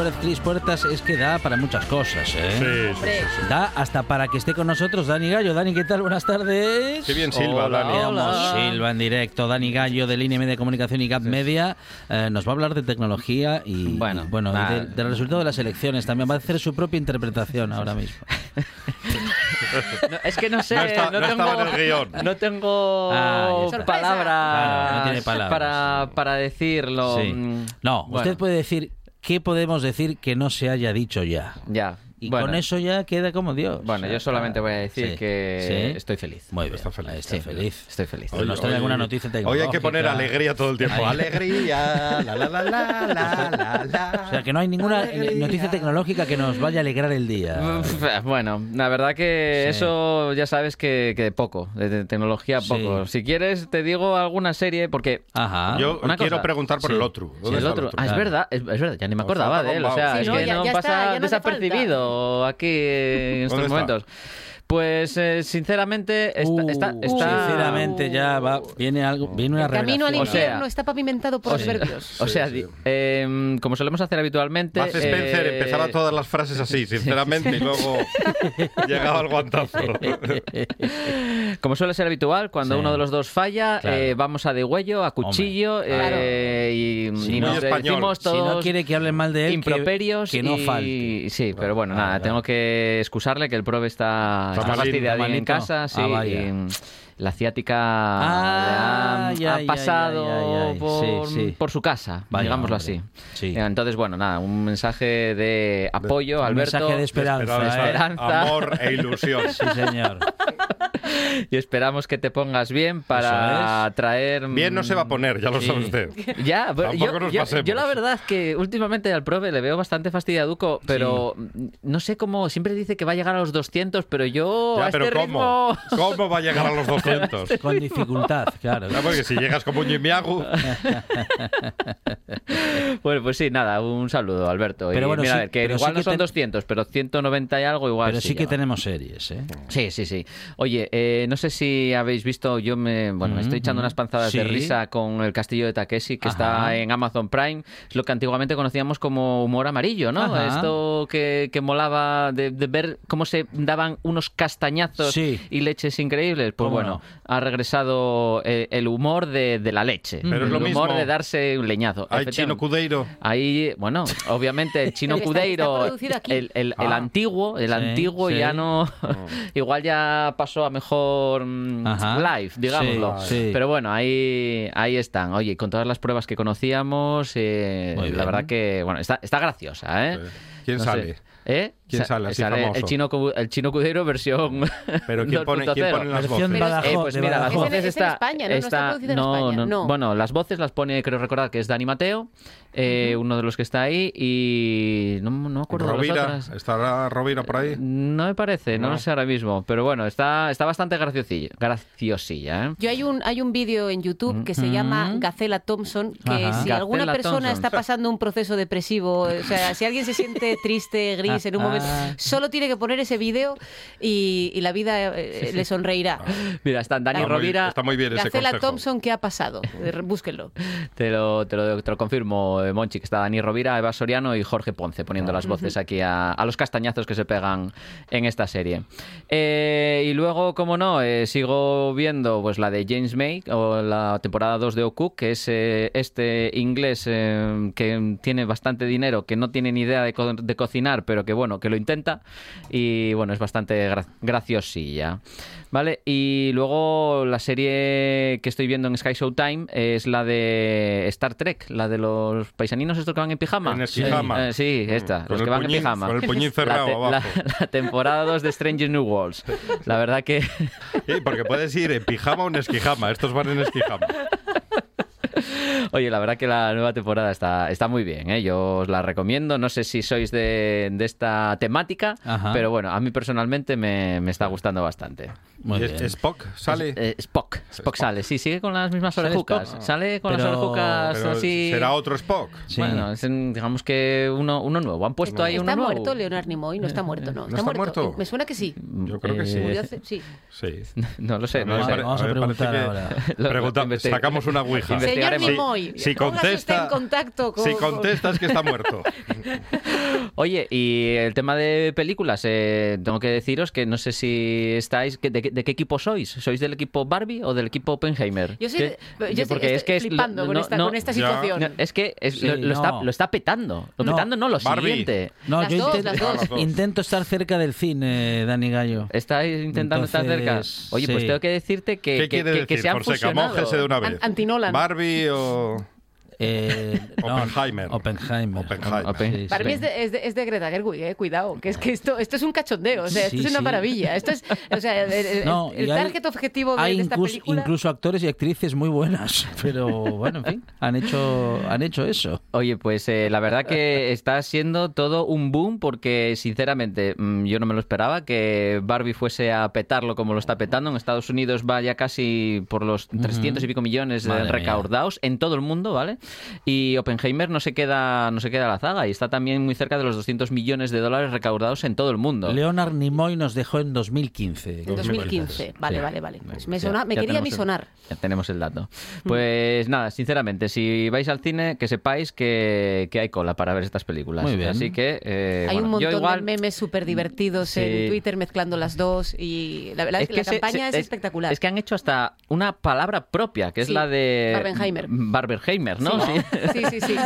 Speaker 1: Álvarez Cris Puertas es que da para muchas cosas, ¿eh?
Speaker 10: Sí, sí,
Speaker 11: Hombre.
Speaker 10: sí, sí.
Speaker 1: Da hasta para que esté con nosotros Dani Gallo. Dani, ¿qué tal? Buenas tardes.
Speaker 10: Qué bien silba,
Speaker 1: Hola,
Speaker 10: Dani.
Speaker 1: hola. Silva en directo. Dani Gallo de Línea Media de Comunicación y Gap Media eh, nos va a hablar de tecnología y
Speaker 12: Bueno,
Speaker 1: y, bueno
Speaker 12: nada.
Speaker 1: de- del resultado de las elecciones. También va a hacer su propia interpretación ahora mismo.
Speaker 12: No, es que no sé,
Speaker 10: No está- no
Speaker 12: tengo,
Speaker 10: estaba en el guion.
Speaker 12: no tengo
Speaker 1: Ah,
Speaker 12: palabras,
Speaker 1: Claro, no tiene palabras.
Speaker 12: Para, para decirlo.
Speaker 1: Sí.
Speaker 12: Mm,
Speaker 1: No,
Speaker 12: bueno,
Speaker 1: usted puede decir qué podemos decir que no se haya dicho ya.
Speaker 12: Ya.
Speaker 1: Y
Speaker 12: bueno,
Speaker 1: con eso ya queda como Dios.
Speaker 12: Bueno,
Speaker 1: O sea,
Speaker 12: yo solamente voy a decir
Speaker 1: sí,
Speaker 12: que
Speaker 1: sí.
Speaker 12: estoy feliz.
Speaker 1: Muy bien.
Speaker 10: Está feliz.
Speaker 12: Sí,
Speaker 1: feliz.
Speaker 12: Estoy feliz.
Speaker 1: Hoy nos trae alguna noticia
Speaker 10: Hoy hay
Speaker 1: tecnológica.
Speaker 10: que poner alegría todo el tiempo. Alegría, la la la la la.
Speaker 1: O sea, que no hay ninguna noticia tecnológica que nos vaya a alegrar el día.
Speaker 12: Bueno, la verdad que
Speaker 1: Sí.
Speaker 12: eso ya sabes que, que poco, de, tecnología
Speaker 1: Sí.
Speaker 12: poco. Si quieres te digo alguna serie porque
Speaker 1: Ajá.
Speaker 10: Yo
Speaker 12: Una
Speaker 10: quiero
Speaker 12: cosa.
Speaker 10: preguntar por
Speaker 1: Sí.
Speaker 10: el otro.
Speaker 12: Sí,
Speaker 10: ¿Dónde
Speaker 12: el
Speaker 10: está
Speaker 12: otro. Ah, es verdad, es, es verdad, ya ni me acordaba de él. O sea,
Speaker 11: Sí,
Speaker 12: es
Speaker 11: no,
Speaker 12: que
Speaker 11: ya-
Speaker 12: no pasa desapercibido aquí en estos
Speaker 10: ¿Dónde está?
Speaker 12: Pues eh, sinceramente está,
Speaker 1: Uh,
Speaker 12: está, está-
Speaker 1: Sinceramente ya va, viene algo, viene una
Speaker 2: El camino al
Speaker 1: revelación.
Speaker 12: O sea-
Speaker 2: infierno está pavimentado por
Speaker 12: o sea,
Speaker 2: adverbios.
Speaker 12: o sea, di- em, como solemos hacer habitualmente.
Speaker 10: Spencer
Speaker 12: eh,
Speaker 10: empezaba todas las frases así, sinceramente, y luego llegaba al guantazo.
Speaker 12: Como suele ser habitual, cuando
Speaker 1: Sí.
Speaker 12: uno de los dos falla,
Speaker 1: Claro.
Speaker 12: eh, vamos a degüello, a cuchillo, eh, y,
Speaker 1: Sí,
Speaker 12: y
Speaker 1: muy
Speaker 12: nos decimos
Speaker 1: Si
Speaker 12: todos
Speaker 1: no quiere que hablen mal de él, que-
Speaker 12: improperios
Speaker 1: que, no
Speaker 12: y-
Speaker 1: falte.
Speaker 12: Sí, pero bueno, nada, tengo que excusarle que el prove está,
Speaker 10: Está
Speaker 12: en casa, sí,
Speaker 1: Ah,
Speaker 12: y, mm, la ciática
Speaker 1: Ah,
Speaker 12: ha, pasado. Por,
Speaker 1: Sí, sí.
Speaker 12: por su casa,
Speaker 1: Vaya,
Speaker 12: digámoslo
Speaker 1: hombre.
Speaker 12: así.
Speaker 1: Sí.
Speaker 12: Eh, Entonces, bueno, nada, un mensaje de apoyo,
Speaker 1: Un
Speaker 12: Alberto.
Speaker 1: mensaje de esperanza.
Speaker 10: Esperanza,
Speaker 1: ¿eh?
Speaker 10: Amor e ilusión.
Speaker 1: Sí, señor.
Speaker 12: Y esperamos que te pongas bien para
Speaker 1: Eso
Speaker 12: traer. mm,
Speaker 10: Bien no se va a poner, ya lo
Speaker 1: Sí.
Speaker 10: sabe usted.
Speaker 12: Ya, pero yo,
Speaker 10: nos
Speaker 12: yo-
Speaker 10: pasemos.
Speaker 12: yo la verdad que últimamente al prove le veo bastante fastidiaduco, pero no sé cómo, siempre dice que va a llegar a los 200, pero yo
Speaker 10: Ya,
Speaker 12: a
Speaker 10: pero
Speaker 12: este
Speaker 10: ¿cómo?
Speaker 12: ritmo...
Speaker 10: ¿Cómo va a llegar a los 200?
Speaker 1: Con dificultad, claro.
Speaker 10: Porque si llegas como un Jimiagu,
Speaker 12: Bueno, pues sí, nada, un saludo, Alberto.
Speaker 1: Pero
Speaker 12: Y
Speaker 1: bueno,
Speaker 12: mira,
Speaker 1: sí-
Speaker 12: a ver, que
Speaker 1: pero
Speaker 12: igual
Speaker 1: sí
Speaker 12: no
Speaker 1: que
Speaker 12: son
Speaker 1: ten-
Speaker 12: 200, pero 190 y algo igual
Speaker 1: Pero sí que
Speaker 12: ya.
Speaker 1: tenemos series, ¿eh?
Speaker 12: Sí, sí, sí. Oye, eh, no sé si habéis visto, yo me, bueno, me estoy echando
Speaker 1: Ujú.
Speaker 12: unas panzadas de risa con el castillo de Takeshi, que
Speaker 1: Ajá.
Speaker 12: está en Amazon Prime, es lo que antiguamente conocíamos como humor amarillo, ¿no?
Speaker 1: Ajá.
Speaker 12: Esto que, que molaba de, de ver cómo se daban unos castañazos
Speaker 1: Sí.
Speaker 12: y leches increíbles. Pues
Speaker 1: ¿Cómo
Speaker 12: bueno,
Speaker 1: no?
Speaker 12: ha regresado eh, el humor de, de la leche.
Speaker 10: Pero es
Speaker 12: el
Speaker 10: lo
Speaker 12: humor
Speaker 10: mismo.
Speaker 12: de darse un leñazo.
Speaker 10: hay. Chino Cudeiro.
Speaker 12: Ahí, bueno, obviamente el chino Cudeiro, el,
Speaker 10: Ah.
Speaker 12: antiguo, el
Speaker 1: Sí,
Speaker 12: antiguo
Speaker 1: sí.
Speaker 12: ya no, igual ya pasó a mejor mm,
Speaker 1: Ajá.
Speaker 12: live, digámoslo.
Speaker 1: Sí, sí.
Speaker 12: Pero bueno, ahí, ahí están. Oye, con todas las pruebas que conocíamos, eh, la verdad que, bueno, está, está graciosa, ¿eh?
Speaker 10: ¿Quién
Speaker 12: No sé. ¿Eh?
Speaker 10: ¿Quién
Speaker 12: Sa-
Speaker 10: sale así famoso?
Speaker 12: el chino el chino Cudero versión
Speaker 10: Pero ¿quién pone, quién
Speaker 12: 2.0.
Speaker 10: pone las
Speaker 1: Versión
Speaker 10: voces?
Speaker 1: Badajoz,
Speaker 12: Eh, pues mira, las voces
Speaker 2: Es en- es en
Speaker 12: está,
Speaker 2: España, ¿no? No está producido en España,
Speaker 12: no.
Speaker 2: no.
Speaker 12: Bueno, las voces las pone, creo recordar que es Dani Mateo, eh, uno de los que está ahí, y no, no me acuerdo de las
Speaker 10: Rovira,
Speaker 12: otras.
Speaker 10: ¿estará Rovira por ahí?
Speaker 12: No me parece, no,
Speaker 10: No.
Speaker 12: lo sé ahora mismo, pero bueno, está, está bastante graciosilla, graciosilla, ¿eh?
Speaker 2: Yo hay un, hay un vídeo en YouTube que se llama Gacela Thompson, que
Speaker 1: Ajá.
Speaker 2: si alguna persona
Speaker 12: Thompson.
Speaker 2: está pasando un proceso depresivo, o sea, si alguien se siente triste, gris en un momento,
Speaker 1: Ah.
Speaker 2: solo tiene que poner ese vídeo y, y la vida eh, le sonreirá.
Speaker 12: Mira, están Dani
Speaker 10: Está muy-
Speaker 12: Rovira,
Speaker 10: está muy bien ese
Speaker 2: Gacela. Thompson, ¿qué ha pasado? Búsquenlo.
Speaker 12: Te lo, te, lo, te lo confirmo, eh, Monchi, que está Dani Rovira, Eva Soriano y Jorge Ponce poniendo las voces aquí a, a los castañazos que se pegan en esta serie. Eh, y luego, como no, eh, sigo viendo pues la de James May o la temporada 2 de O'Cook, que es eh, este inglés que tiene bastante dinero, que no tiene ni idea de, co- de cocinar, pero que bueno, que lo intenta y bueno, es bastante gra- graciosilla. ¿Vale? Y luego la serie que estoy viendo en Sky Showtime es la de Star Trek, la de los paisaninos estos que van en pijama.
Speaker 10: En esquijama.
Speaker 12: Eh, sí, esta,
Speaker 10: Con
Speaker 12: los
Speaker 10: el
Speaker 12: que van
Speaker 10: puñín-
Speaker 12: en pijama.
Speaker 10: con el puñín
Speaker 12: La
Speaker 10: cerrado
Speaker 12: te-
Speaker 10: abajo.
Speaker 12: La, la temporada 2 de Stranger New Worlds. La verdad que
Speaker 10: Sí, porque puedes ir en pijama o en esquijama. Estos van en esquijama.
Speaker 12: Oye, la verdad que la nueva temporada está, está muy bien, ¿eh? yo os la recomiendo. No sé si sois de, de esta temática,
Speaker 1: Ajá.
Speaker 12: pero bueno, a mí personalmente me, me está gustando bastante.
Speaker 1: Muy
Speaker 10: ¿Y
Speaker 1: bien.
Speaker 10: Spock sale?
Speaker 12: Eh, Spock, Spock sale, sí, sigue con las mismas
Speaker 1: ¿Sale
Speaker 12: orejucas. Sale con
Speaker 1: Pero-
Speaker 12: las orejucas
Speaker 10: Pero
Speaker 12: así.
Speaker 10: ¿Será otro Spock?
Speaker 1: Sí.
Speaker 12: Bueno, es digamos que uno, uno nuevo. Han puesto ahí
Speaker 2: ¿Está
Speaker 12: uno nuevo.
Speaker 2: muerto Leonard Nimoy? No está muerto, no.
Speaker 10: ¿No está muerto?
Speaker 2: Me suena que sí.
Speaker 10: Yo creo que sí.
Speaker 12: Eh,
Speaker 2: Murió hace- sí.
Speaker 10: Sí.
Speaker 12: No lo sé, no
Speaker 10: me
Speaker 12: lo sé.
Speaker 10: pare-
Speaker 1: Vamos a preguntar
Speaker 10: que-
Speaker 1: ahora.
Speaker 10: Sacamos una ouija.
Speaker 12: Veremos.
Speaker 2: Nimoy.
Speaker 10: Si
Speaker 2: usted
Speaker 10: contesta-
Speaker 2: en contacto con...
Speaker 10: Si contestas que está muerto.
Speaker 12: Oye, y el tema de películas, eh, tengo que deciros que no sé si estáis. que- de, qué- de qué equipo sois? ¿Sois del equipo Barbie o del equipo Oppenheimer?
Speaker 2: Yo soy-
Speaker 12: ¿Qué?
Speaker 2: yo
Speaker 12: Porque
Speaker 2: estoy
Speaker 12: es que
Speaker 2: flipando con esta- con esta situación.
Speaker 12: no, es que es-
Speaker 1: Sí,
Speaker 12: lo, lo está,
Speaker 1: no.
Speaker 12: lo está petando. Lo
Speaker 1: No.
Speaker 12: petando no, lo
Speaker 10: Barbie.
Speaker 12: siguiente.
Speaker 1: No,
Speaker 2: Las
Speaker 1: yo
Speaker 2: dos,
Speaker 1: inten-
Speaker 2: las dos.
Speaker 1: Intento estar cerca del cine, Dani Gallo.
Speaker 12: Estáis intentando estar cerca.
Speaker 1: Entonces,
Speaker 12: Oye, pues
Speaker 1: sí.
Speaker 12: tengo que decirte que,
Speaker 10: ¿Qué
Speaker 12: que, que- que
Speaker 10: decir?
Speaker 12: se han
Speaker 10: Fonseca,
Speaker 12: fusionado.
Speaker 10: de una vez.
Speaker 2: An- anti-Nolan.
Speaker 10: Barbie o...
Speaker 1: Eh, no,
Speaker 10: Oppenheimer.
Speaker 1: Oppenheimer.
Speaker 10: Oppenheimer.
Speaker 12: Open-
Speaker 1: Sí, sí.
Speaker 2: Para mí es de, es de- es de Greta Gerwig, eh, cuidado, que es que esto, esto es un cachondeo, o sea, esto
Speaker 1: Sí,
Speaker 2: es una
Speaker 1: sí.
Speaker 2: maravilla. Esto es, o sea, el, el-
Speaker 1: No,
Speaker 2: el
Speaker 1: y hay-
Speaker 2: target objetivo de,
Speaker 1: Hay
Speaker 2: de esta
Speaker 1: incluso,
Speaker 2: película.
Speaker 1: incluso actores y actrices muy buenas, pero bueno, en fin, han hecho, han hecho eso.
Speaker 12: Oye, pues eh, la verdad que está siendo todo un boom porque, sinceramente, mm, yo no me lo esperaba que Barbie fuese a petarlo como lo está petando. En Estados Unidos va ya casi por los 300 y pico millones de recaudados en todo el mundo, ¿vale? Y Oppenheimer no se queda no se queda a la zaga y está también muy cerca de los 200 millones de dólares recaudados en todo el mundo.
Speaker 1: Leonard Nimoy nos dejó en 2015.
Speaker 2: En 2015. Vale,
Speaker 12: Sí.
Speaker 2: vale, vale. Pues me, sona- me
Speaker 12: ya
Speaker 2: quería
Speaker 12: el-
Speaker 2: sonar.
Speaker 12: Ya tenemos el dato. Pues nada, sinceramente, si vais al cine, que sepáis que, que hay cola para ver estas películas.
Speaker 1: Muy bien.
Speaker 12: Así que. eh,
Speaker 2: Hay
Speaker 12: bueno,
Speaker 2: un
Speaker 12: yo
Speaker 2: montón
Speaker 12: igual,
Speaker 2: de memes súper divertidos
Speaker 12: Sí.
Speaker 2: en Twitter mezclando las dos y la verdad es, que, la
Speaker 12: se-
Speaker 2: campaña
Speaker 12: se-
Speaker 2: es, espectacular.
Speaker 12: Es que han hecho hasta una palabra propia, que es
Speaker 2: Sí,
Speaker 12: la de.
Speaker 2: Barbenheimer.
Speaker 12: Barbenheimer, ¿no? Sí.
Speaker 2: Sí, sí, sí.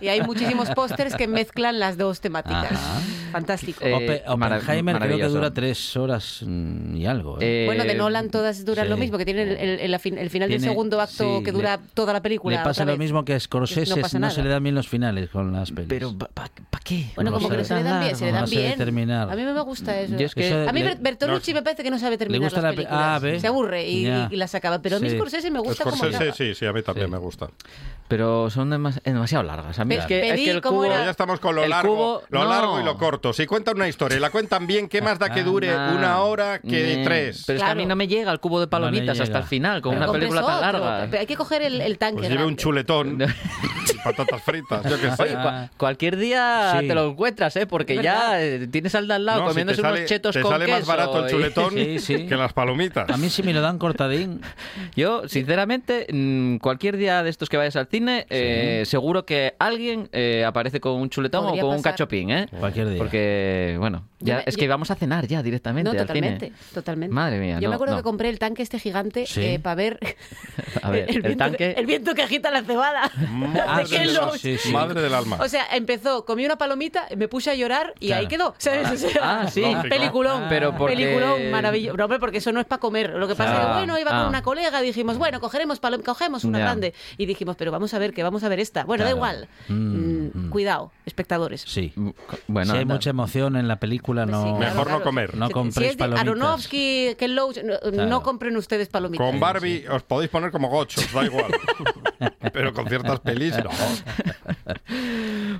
Speaker 2: Y hay muchísimos pósters que mezclan las dos temáticas.
Speaker 1: Ajá.
Speaker 2: Fantástico.
Speaker 12: Eh,
Speaker 1: Oppenheimer creo que dura tres horas mm, y algo. ¿eh?
Speaker 12: Eh,
Speaker 2: bueno, de Nolan todas duran
Speaker 1: sí.
Speaker 2: lo mismo, que tienen el, el- el- el fin- el final
Speaker 1: Tiene-
Speaker 2: del segundo acto
Speaker 1: sí,
Speaker 2: que dura
Speaker 1: le-
Speaker 2: toda la película.
Speaker 1: Le pasa lo mismo que a Scorsese,
Speaker 2: No
Speaker 1: no, se le dan bien los finales con las pelis.
Speaker 12: Pero, ¿para qué?
Speaker 2: Bueno,
Speaker 1: No
Speaker 2: como que no se le dan bien, se le dan bien.
Speaker 1: terminar.
Speaker 2: A mí me gusta eso.
Speaker 12: Yo es que-
Speaker 1: Eso
Speaker 2: A mí
Speaker 1: le-
Speaker 2: Ber- Bertolucci me parece que no sabe terminar
Speaker 1: gusta
Speaker 2: las
Speaker 1: la pe-
Speaker 2: películas.
Speaker 1: Ah, ¿ve?
Speaker 2: Se aburre y, y las acaba. Pero a mí. Scorsese me gusta como
Speaker 10: Scorsese,
Speaker 2: acaba.
Speaker 10: sí, sí, a mí también me gusta.
Speaker 12: Pero son demas- demasiado largas. A mí es que, es que el cubo.
Speaker 2: era-
Speaker 10: Pero ya estamos con lo
Speaker 12: el
Speaker 10: largo,
Speaker 12: cubo-
Speaker 10: lo
Speaker 12: no.
Speaker 10: largo y lo corto. Si cuentan una historia y la cuentan bien, ¿qué más da que dure
Speaker 12: Ah,
Speaker 10: una hora que tres?
Speaker 12: Pero es que a
Speaker 2: Claro.
Speaker 12: mí no me llega el cubo de palomitas
Speaker 1: llega.
Speaker 12: hasta el final, con
Speaker 2: Pero
Speaker 12: una película tan larga.
Speaker 2: Pero Hay que coger el, el tanque.
Speaker 10: Pues lleve un chuletón patatas fritas, yo qué sé.
Speaker 12: Oye, cua- cualquier día
Speaker 1: Sí.
Speaker 12: te lo encuentras, ¿eh? Porque ya eh, tienes al de al lado
Speaker 10: No, si te
Speaker 12: comiéndose
Speaker 10: sale,
Speaker 12: unos chetos
Speaker 10: te
Speaker 12: con
Speaker 10: sale más
Speaker 12: queso
Speaker 10: barato el
Speaker 12: y-
Speaker 10: chuletón
Speaker 1: Sí, sí.
Speaker 10: que las palomitas.
Speaker 1: A mí si me lo dan cortadín,
Speaker 12: Yo, sinceramente, mm, cualquier día de estos que vayas al cine, eh, seguro que alguien eh, aparece con un chuletón
Speaker 2: Podría
Speaker 12: o con un
Speaker 2: pasar.
Speaker 12: cachopín, ¿eh?
Speaker 1: cualquier día.
Speaker 12: Porque, bueno, ya, es que vamos a cenar ya directamente
Speaker 2: No,
Speaker 12: al
Speaker 2: totalmente,
Speaker 12: cine.
Speaker 2: totalmente.
Speaker 12: Madre mía,
Speaker 2: Yo
Speaker 12: no,
Speaker 2: me acuerdo
Speaker 12: no.
Speaker 2: que compré el tanque este gigante
Speaker 1: Sí.
Speaker 2: para ver,
Speaker 12: A ver, el,
Speaker 2: viento,
Speaker 12: tanque...
Speaker 2: el viento que agita la cebada.
Speaker 10: Madre,
Speaker 1: sí, sí.
Speaker 10: madre del alma.
Speaker 2: O sea, empezó, comí una palomita, me puse a llorar y
Speaker 1: Claro.
Speaker 2: ahí quedó. ¿sabes? O sea,
Speaker 12: Ah, sí.
Speaker 2: Peliculón.
Speaker 12: Pero porque-
Speaker 2: Peliculón, maravilloso. No, hombre, porque eso no es para comer. Lo que pasa es
Speaker 12: Ah,
Speaker 2: que, bueno, iba
Speaker 12: ah.
Speaker 2: con una colega, dijimos, bueno, cogeremos, palom- cogemos una grande. Y dijimos, pero vamos a ver, que vamos a ver esta. Bueno,
Speaker 1: Claro.
Speaker 2: da igual.
Speaker 1: Mm,
Speaker 2: Mm, Cuidado, espectadores.
Speaker 1: sí.
Speaker 12: Bueno,
Speaker 1: si hay
Speaker 12: anda.
Speaker 1: mucha emoción en la película,
Speaker 2: Sí, claro,
Speaker 10: Mejor no comer.
Speaker 1: No compréis
Speaker 2: si
Speaker 1: palomitas.
Speaker 2: Aronofsky, Ken Loach, no, no compren ustedes palomitas.
Speaker 10: Con Barbie os podéis poner como gochos, da igual. Pero con ciertas pelis, no.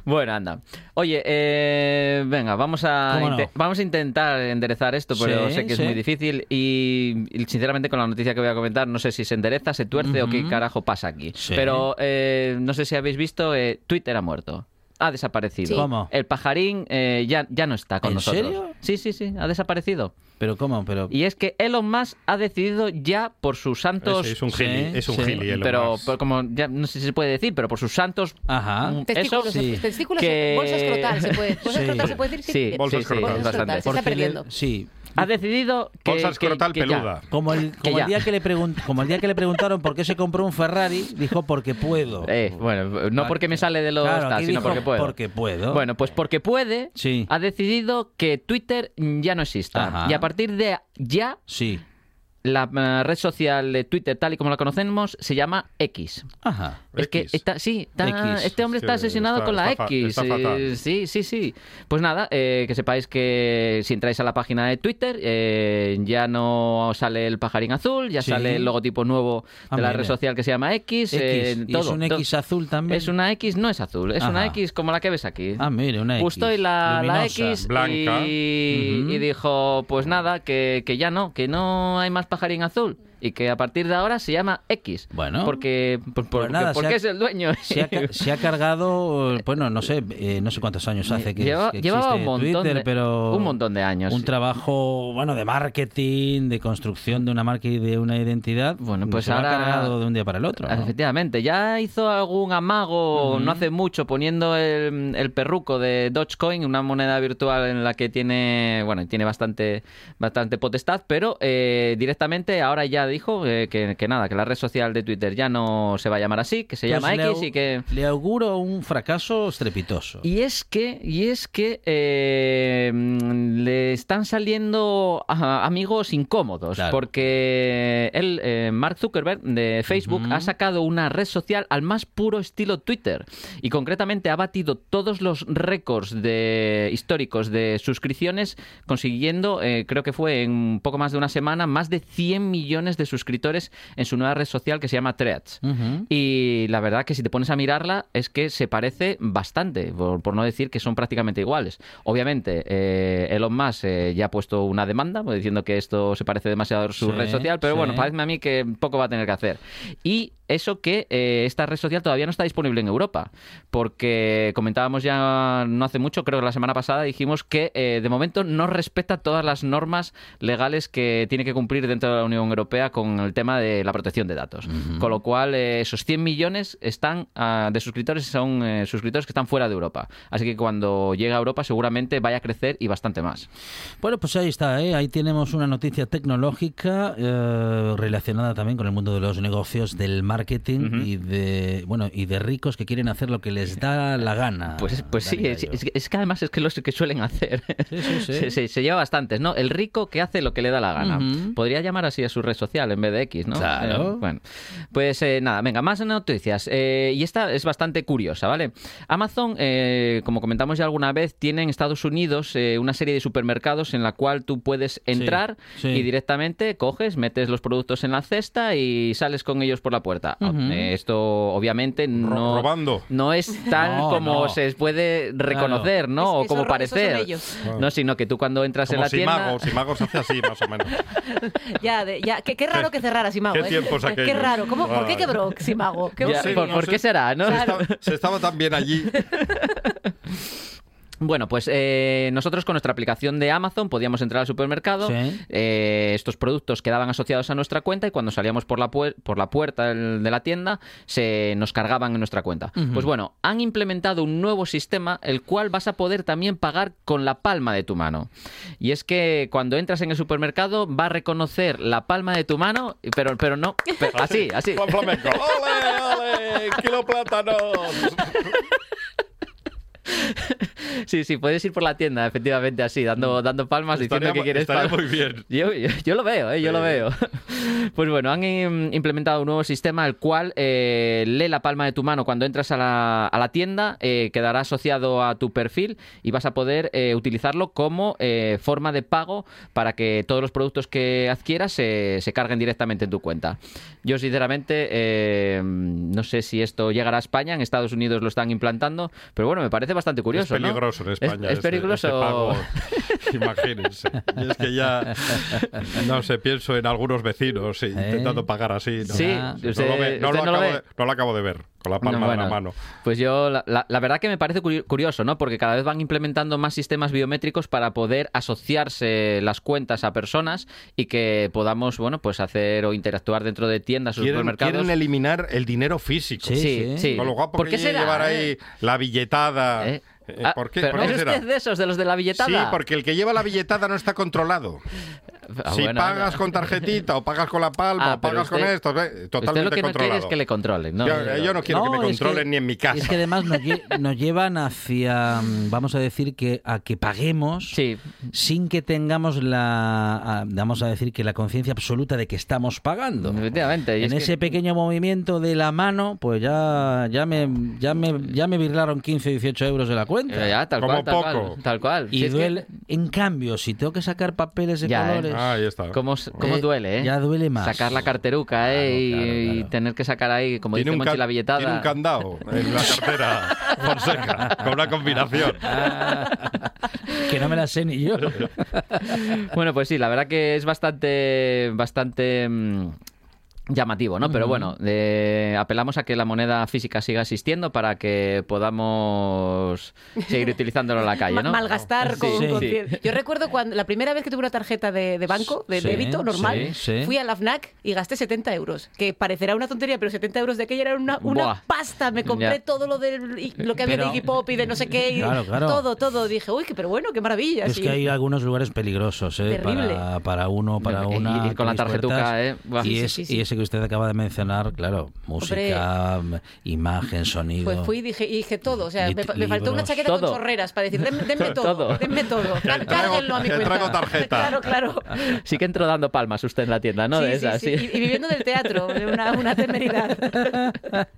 Speaker 12: Bueno, anda. Oye, eh, venga, vamos a, vamos a intentar enderezar esto, pero
Speaker 1: Sí,
Speaker 12: sé que
Speaker 1: sí.
Speaker 12: es muy difícil y, y sinceramente con la noticia que voy a comentar no sé si se endereza, se tuerce o qué carajo pasa aquí.
Speaker 1: Sí.
Speaker 12: Pero eh, no sé si habéis visto, eh, Twitter ha muerto. Ha desaparecido.
Speaker 2: Sí.
Speaker 1: ¿Cómo?
Speaker 12: El pajarín eh, ya, ya no está con
Speaker 1: ¿En
Speaker 12: nosotros.
Speaker 1: serio?
Speaker 12: Sí, sí, sí, ha desaparecido.
Speaker 1: Pero ¿cómo? Pero...
Speaker 12: Y es que Elon Musk ha decidido ya por sus santos...
Speaker 10: Es, es un
Speaker 1: Sí,
Speaker 10: gili, es un
Speaker 1: sí.
Speaker 10: gili. Elon
Speaker 12: pero,
Speaker 10: Musk.
Speaker 12: pero como ya no sé si se puede decir, pero por sus santos
Speaker 1: Ajá.
Speaker 12: mm,
Speaker 2: Testículos,
Speaker 12: eso,
Speaker 1: sí.
Speaker 2: testículos,
Speaker 12: Que-
Speaker 2: bolsa escrotal, se puede, bolsa
Speaker 1: Sí.
Speaker 2: escrotal, ¿se puede decir?
Speaker 12: Sí,
Speaker 10: Bolsa
Speaker 12: sí, sí,
Speaker 10: escrotal.
Speaker 2: Bolsa
Speaker 12: bastante.
Speaker 2: escrotal, se está perdiendo.
Speaker 1: Sí.
Speaker 12: Ha decidido que,
Speaker 10: Bolsa
Speaker 12: que-
Speaker 10: escrotal
Speaker 12: que ya.
Speaker 10: peluda.
Speaker 1: Como el, como,
Speaker 12: ya.
Speaker 1: el día que le pregun- como el día que le preguntaron por qué se compró un Ferrari, dijo porque puedo.
Speaker 12: Eh, bueno, no porque me sale de los
Speaker 1: Claro,
Speaker 12: sino
Speaker 1: dijo
Speaker 12: porque puedo.
Speaker 1: porque puedo.
Speaker 12: Bueno, pues porque puede,
Speaker 1: Sí.
Speaker 12: ha decidido que Twitter ya no exista.
Speaker 1: Ajá.
Speaker 12: Y a partir de ya,
Speaker 1: Sí.
Speaker 12: La eh, red social de Twitter, tal y como la conocemos, se llama X.
Speaker 1: Ajá.
Speaker 12: Es que está, sí, está- este hombre está asesinado
Speaker 10: está-
Speaker 12: con la
Speaker 10: está fa-
Speaker 12: X.
Speaker 10: está
Speaker 12: eh, sí, sí, sí. Pues nada, eh, que sepáis que si entráis a la página de Twitter, eh, ya no sale el pajarín azul, ya
Speaker 1: Sí.
Speaker 12: sale el logotipo nuevo
Speaker 1: Ah,
Speaker 12: de la
Speaker 1: mira.
Speaker 12: red social que se llama X. eh,
Speaker 1: X. ¿Y
Speaker 12: todo,
Speaker 1: es un. X azul también?
Speaker 12: Es una X, no es azul, es una. X como la que ves aquí.
Speaker 1: Ah, mire, una X.
Speaker 12: Justo y la, la. X
Speaker 10: Blanca.
Speaker 12: Y, y dijo, pues nada, que, que ya no, que no hay más pajarín azul. Y que a partir de ahora se llama X.
Speaker 1: Bueno.
Speaker 12: Porque, por- por-
Speaker 1: Pues nada,
Speaker 12: porque
Speaker 1: ha-
Speaker 12: es el dueño.
Speaker 1: Se ha, ca- se ha cargado, bueno, no sé, eh, no sé cuántos años hace que,
Speaker 12: Lleva-
Speaker 1: que
Speaker 12: llevaba un montón
Speaker 1: Twitter,
Speaker 12: de-
Speaker 1: pero
Speaker 12: un montón de años.
Speaker 1: un trabajo, bueno, de marketing, de construcción de una marca y de una identidad.
Speaker 12: Bueno, pues
Speaker 1: se
Speaker 12: ahora-
Speaker 1: ha cargado de un día para el otro. ¿no?
Speaker 12: Efectivamente, ya hizo algún amago no hace mucho poniendo el, el perruco de Dogecoin, una moneda virtual en la que tiene, bueno, tiene bastante, bastante potestad, pero eh, directamente ahora ya dijo eh, que, que nada, que la red social de Twitter ya no se va a llamar así, que se
Speaker 1: Pues
Speaker 12: llama X
Speaker 1: au-
Speaker 12: y que
Speaker 1: Le auguro un fracaso estrepitoso.
Speaker 12: y es que, y es que eh, mm, le están saliendo amigos incómodos,
Speaker 1: Claro.
Speaker 12: porque él, eh, Mark Zuckerberg de Facebook, ha sacado una red social al más puro estilo Twitter y concretamente ha batido todos los récords de históricos de suscripciones, consiguiendo, creo que fue en poco más de una semana, más de 100 millones de suscriptores en su nueva red social que se llama Threads. Y la verdad que si te pones a mirarla es que se parece bastante, por, por no decir que son prácticamente iguales. Obviamente, eh, Elon Musk eh, ya ha puesto una demanda pues, diciendo que esto se parece demasiado a su
Speaker 1: Sí,
Speaker 12: red social, pero
Speaker 1: sí.
Speaker 12: bueno, parece a mí que poco va a tener que hacer. Y eso que eh, esta red social todavía no está disponible en Europa, porque comentábamos ya no hace mucho, creo que la semana pasada dijimos que eh, de momento no respeta todas las normas legales que tiene que cumplir dentro de la Unión Europea con el tema de la protección de datos. Con lo cual, eh, esos 100 millones están ah, de suscriptores son eh, suscriptores que están fuera de Europa. Así que cuando llegue a Europa seguramente vaya a crecer y bastante más.
Speaker 1: Bueno, pues ahí está, ¿eh? ahí tenemos una noticia tecnológica eh, relacionada también con el mundo de los negocios, del marketing y de bueno y de ricos que quieren hacer lo que les da la gana.
Speaker 12: Pues, pues sí, es, que- es que además es que los que suelen hacer.
Speaker 1: Sí, sí, sí.
Speaker 12: Se, se- se lleva bastantes, ¿no? El rico que hace lo que le da la gana. Podría llamar así a su red social en vez de X, ¿no?
Speaker 1: Claro.
Speaker 12: Eh, bueno, pues eh, nada, venga, más noticias. Eh, y esta es bastante curiosa, ¿vale? Amazon, eh, como comentamos ya alguna vez, tiene en Estados Unidos eh, una serie de supermercados en la cual tú puedes entrar
Speaker 1: sí.
Speaker 12: y directamente coges, metes los productos en la cesta y sales con ellos por la puerta. Eh, esto obviamente no,
Speaker 10: robando.
Speaker 12: no es tal
Speaker 1: No,
Speaker 12: como
Speaker 1: no.
Speaker 12: se puede reconocer, ¿no?
Speaker 13: Es-
Speaker 12: o como parecer.
Speaker 13: ellos.
Speaker 12: No, sino que tú cuando entras en la tienda...
Speaker 10: Simago, Simago se hace así, más o menos.
Speaker 13: Ya, de- ya, qué, qué raro que cerrara Simago.
Speaker 10: qué
Speaker 13: ¿eh?
Speaker 10: tiempos
Speaker 13: Qué
Speaker 10: aquellos.
Speaker 13: raro. ¿Cómo, ¿Por qué
Speaker 10: Ay.
Speaker 13: quebró Simago? ¿Qué
Speaker 12: Ya,
Speaker 10: Sí,
Speaker 12: ¿por,
Speaker 10: no
Speaker 12: por qué será, no?
Speaker 10: Se estaba, se estaba tan bien allí.
Speaker 12: Bueno, pues eh, nosotros con nuestra aplicación de Amazon podíamos entrar al supermercado,
Speaker 1: Sí.
Speaker 12: eh, estos productos quedaban asociados a nuestra cuenta y cuando salíamos por la, puer- por la puerta del- de la tienda se nos cargaban en nuestra cuenta. Pues bueno, han implementado un nuevo sistema el cual vas a poder también pagar con la palma de tu mano. Y es que cuando entras en el supermercado va a reconocer la palma de tu mano, pero, pero no, pero así, así.
Speaker 10: Juan Flamenco. ¡Ole, ole! ¡Kilo plátanos!
Speaker 12: Sí, sí, puedes ir por la tienda, efectivamente, así, dando, dando palmas, diciendo
Speaker 10: Estaría
Speaker 12: que
Speaker 10: mu-
Speaker 12: quieres palmas.
Speaker 10: muy bien.
Speaker 12: Yo, yo- yo lo veo, ¿eh? yo lo veo. Pues bueno, han im- implementado un nuevo sistema el cual eh, lee la palma de tu mano cuando entras a la, a la tienda, eh, quedará asociado a tu perfil y vas a poder eh, utilizarlo como forma de pago para que todos los productos que adquieras se, se carguen directamente en tu cuenta. Yo sinceramente no sé si esto llegará a España, en Estados Unidos lo están implantando, pero bueno, me parece bastante curioso.
Speaker 10: es
Speaker 12: ¿no?
Speaker 10: peligroso en
Speaker 12: Es-
Speaker 10: España.
Speaker 12: Es,
Speaker 10: este-
Speaker 12: peligroso.
Speaker 10: este. Imagínense. Y es que ya, no sé, pienso en algunos vecinos eh, intentando pagar así. ¿no?
Speaker 12: Sí,
Speaker 10: no,
Speaker 12: usted-
Speaker 10: lo, ve- no
Speaker 12: usted
Speaker 10: lo
Speaker 12: no lo
Speaker 10: acabo
Speaker 12: ve.
Speaker 10: de, no lo acabo de ver con la palma
Speaker 12: No,
Speaker 10: de la mano.
Speaker 12: Pues yo, la, la- la verdad que me parece curi- curioso, ¿no? Porque cada vez van implementando más sistemas biométricos para poder asociarse las cuentas a personas y que podamos, bueno, pues hacer o interactuar dentro de tiendas o supermercados.
Speaker 10: quieren eliminar el dinero físico.
Speaker 12: Sí, sí, sí.
Speaker 10: Con lo guapo
Speaker 12: ¿Por
Speaker 10: que
Speaker 12: qué será,
Speaker 10: llevar
Speaker 12: eh?
Speaker 10: ahí la billetada.
Speaker 12: ¿Eh?
Speaker 10: Eh,
Speaker 12: Ah,
Speaker 10: ¿Por qué,
Speaker 12: pero
Speaker 10: por
Speaker 12: ¿no
Speaker 10: qué
Speaker 12: es
Speaker 10: será?
Speaker 12: usted de esos, de los de la billetada?
Speaker 10: Sí, porque el que lleva la billetada no está controlado.
Speaker 12: Ah,
Speaker 10: si
Speaker 12: bueno,
Speaker 10: pagas
Speaker 12: no.
Speaker 10: con tarjetita o pagas con la palma
Speaker 12: Ah,
Speaker 10: o pagas con esto, eh,
Speaker 12: Usted
Speaker 10: totalmente
Speaker 12: lo que no quiere
Speaker 10: controlado.
Speaker 12: es que le controlen, ¿no?
Speaker 10: Yo, yo no quiero que me controlen ni en mi casa.
Speaker 1: Es que además nos, lle- nos llevan hacia, vamos a decir, que a que paguemos sin que tengamos la, a- vamos a decir, que la conciencia absoluta de que estamos pagando.
Speaker 12: Efectivamente. y
Speaker 1: En
Speaker 12: es que-
Speaker 1: ese pequeño movimiento de la mano, pues ya, ya, me, ya, me, ya me virlaron 15, 18 euros de la cuenta.
Speaker 12: Eh, ya, tal cual, tal cual, tal cual.
Speaker 1: Y
Speaker 12: Si es que-
Speaker 1: duele, en cambio, si tengo que sacar papeles de
Speaker 12: Ya, ¿eh?
Speaker 10: Ahí está.
Speaker 12: ¿Cómo, cómo
Speaker 1: Eh,
Speaker 12: duele, eh?
Speaker 1: ya duele más.
Speaker 12: Sacar la carteruca, ¿eh? y, y tener que sacar ahí, como
Speaker 10: Tiene
Speaker 12: dice
Speaker 10: un,
Speaker 12: Monchi, la billetada.
Speaker 10: tiene un candado en la cartera Fonseca, con una combinación.
Speaker 1: que no me la sé ni yo.
Speaker 12: Bueno, pues sí, la verdad que es bastante, bastante mm, llamativo, ¿no? Pero bueno, eh, apelamos a que la moneda física siga existiendo para que podamos seguir utilizándolo en la calle, ¿no?
Speaker 13: Malgastar con,
Speaker 12: Sí.
Speaker 13: con
Speaker 12: Sí.
Speaker 13: cien- Yo recuerdo cuando la primera vez que tuve una tarjeta de, de banco, de
Speaker 1: Sí,
Speaker 13: débito normal,
Speaker 1: sí, sí.
Speaker 13: fui a la FNAC y gasté 70 euros. Que parecerá una tontería, pero 70 euros de aquella era una, una
Speaker 12: Buah.
Speaker 13: pasta. Me compré
Speaker 12: Ya.
Speaker 13: todo lo, de, y- lo que había
Speaker 1: Pero-
Speaker 13: de Iggy Pop y de no sé qué. y
Speaker 1: Claro, claro.
Speaker 13: Todo, todo. Dije, uy, que, pero bueno, qué maravilla.
Speaker 1: Es que hay algunos lugares peligrosos, ¿eh?
Speaker 13: Terrible.
Speaker 1: Para, para uno, para
Speaker 12: Y-
Speaker 1: una.
Speaker 12: ir con la tarjetuca,
Speaker 1: puertas.
Speaker 12: ¿eh? Buah.
Speaker 1: Y,
Speaker 12: Sí,
Speaker 1: es-
Speaker 13: sí, sí.
Speaker 1: y ese que usted acaba de mencionar, claro, música, m- imagen, sonido.
Speaker 13: Pues fui y dije, y dije todo. O sea, me, me faltó una chaqueta
Speaker 12: Todo.
Speaker 13: con chorreras para decir, denme, denme todo,
Speaker 12: Todo.
Speaker 13: denme todo. Cá-
Speaker 10: traigo-
Speaker 13: Cárguenlo a mi cuenta.
Speaker 10: traigo tarjeta.
Speaker 13: Claro, claro.
Speaker 12: Sí que entró dando palmas usted en la tienda, ¿no?
Speaker 13: Sí,
Speaker 12: de
Speaker 13: sí,
Speaker 12: esas,
Speaker 13: sí.
Speaker 12: sí.
Speaker 13: Y, y viviendo del teatro, de una, una temeridad.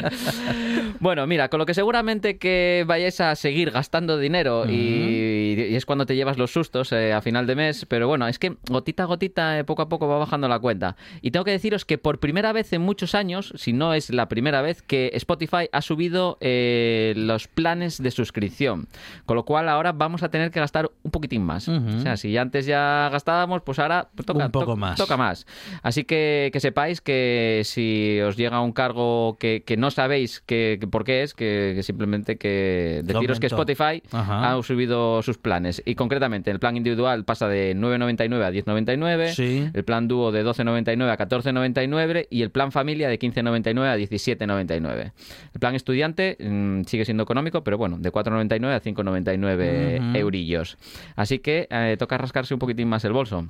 Speaker 12: Bueno, mira, con lo que seguramente que vayáis a seguir gastando dinero y, y es cuando te llevas los sustos eh, a final de mes, pero bueno, es que gotita a gotita, eh, poco a poco va bajando la cuenta. Y tengo que deciros que por primera vez en muchos años, si no es la primera vez, que Spotify ha subido eh, los planes de suscripción. Con lo cual ahora vamos a tener que gastar un poquitín más. O sea, si antes ya gastábamos, pues ahora pues toca,
Speaker 1: Un poco
Speaker 12: to-
Speaker 1: más.
Speaker 12: toca más. Así que que sepáis que si os llega un cargo que, que no sabéis que, que por qué es, que, que simplemente que deciros que. Spotify
Speaker 1: Ajá.
Speaker 12: ha subido sus planes. Y concretamente, el plan individual pasa de 9,99 a 10,99,
Speaker 1: Sí.
Speaker 12: el plan dúo de 12,99 a 14,99 y el plan familia de 15,99 a 17,99. El plan estudiante mm, sigue siendo económico, pero bueno, de 4,99 a 5,99
Speaker 1: Ujú.
Speaker 12: eurillos. Así que eh, toca rascarse un poquitín más el bolso.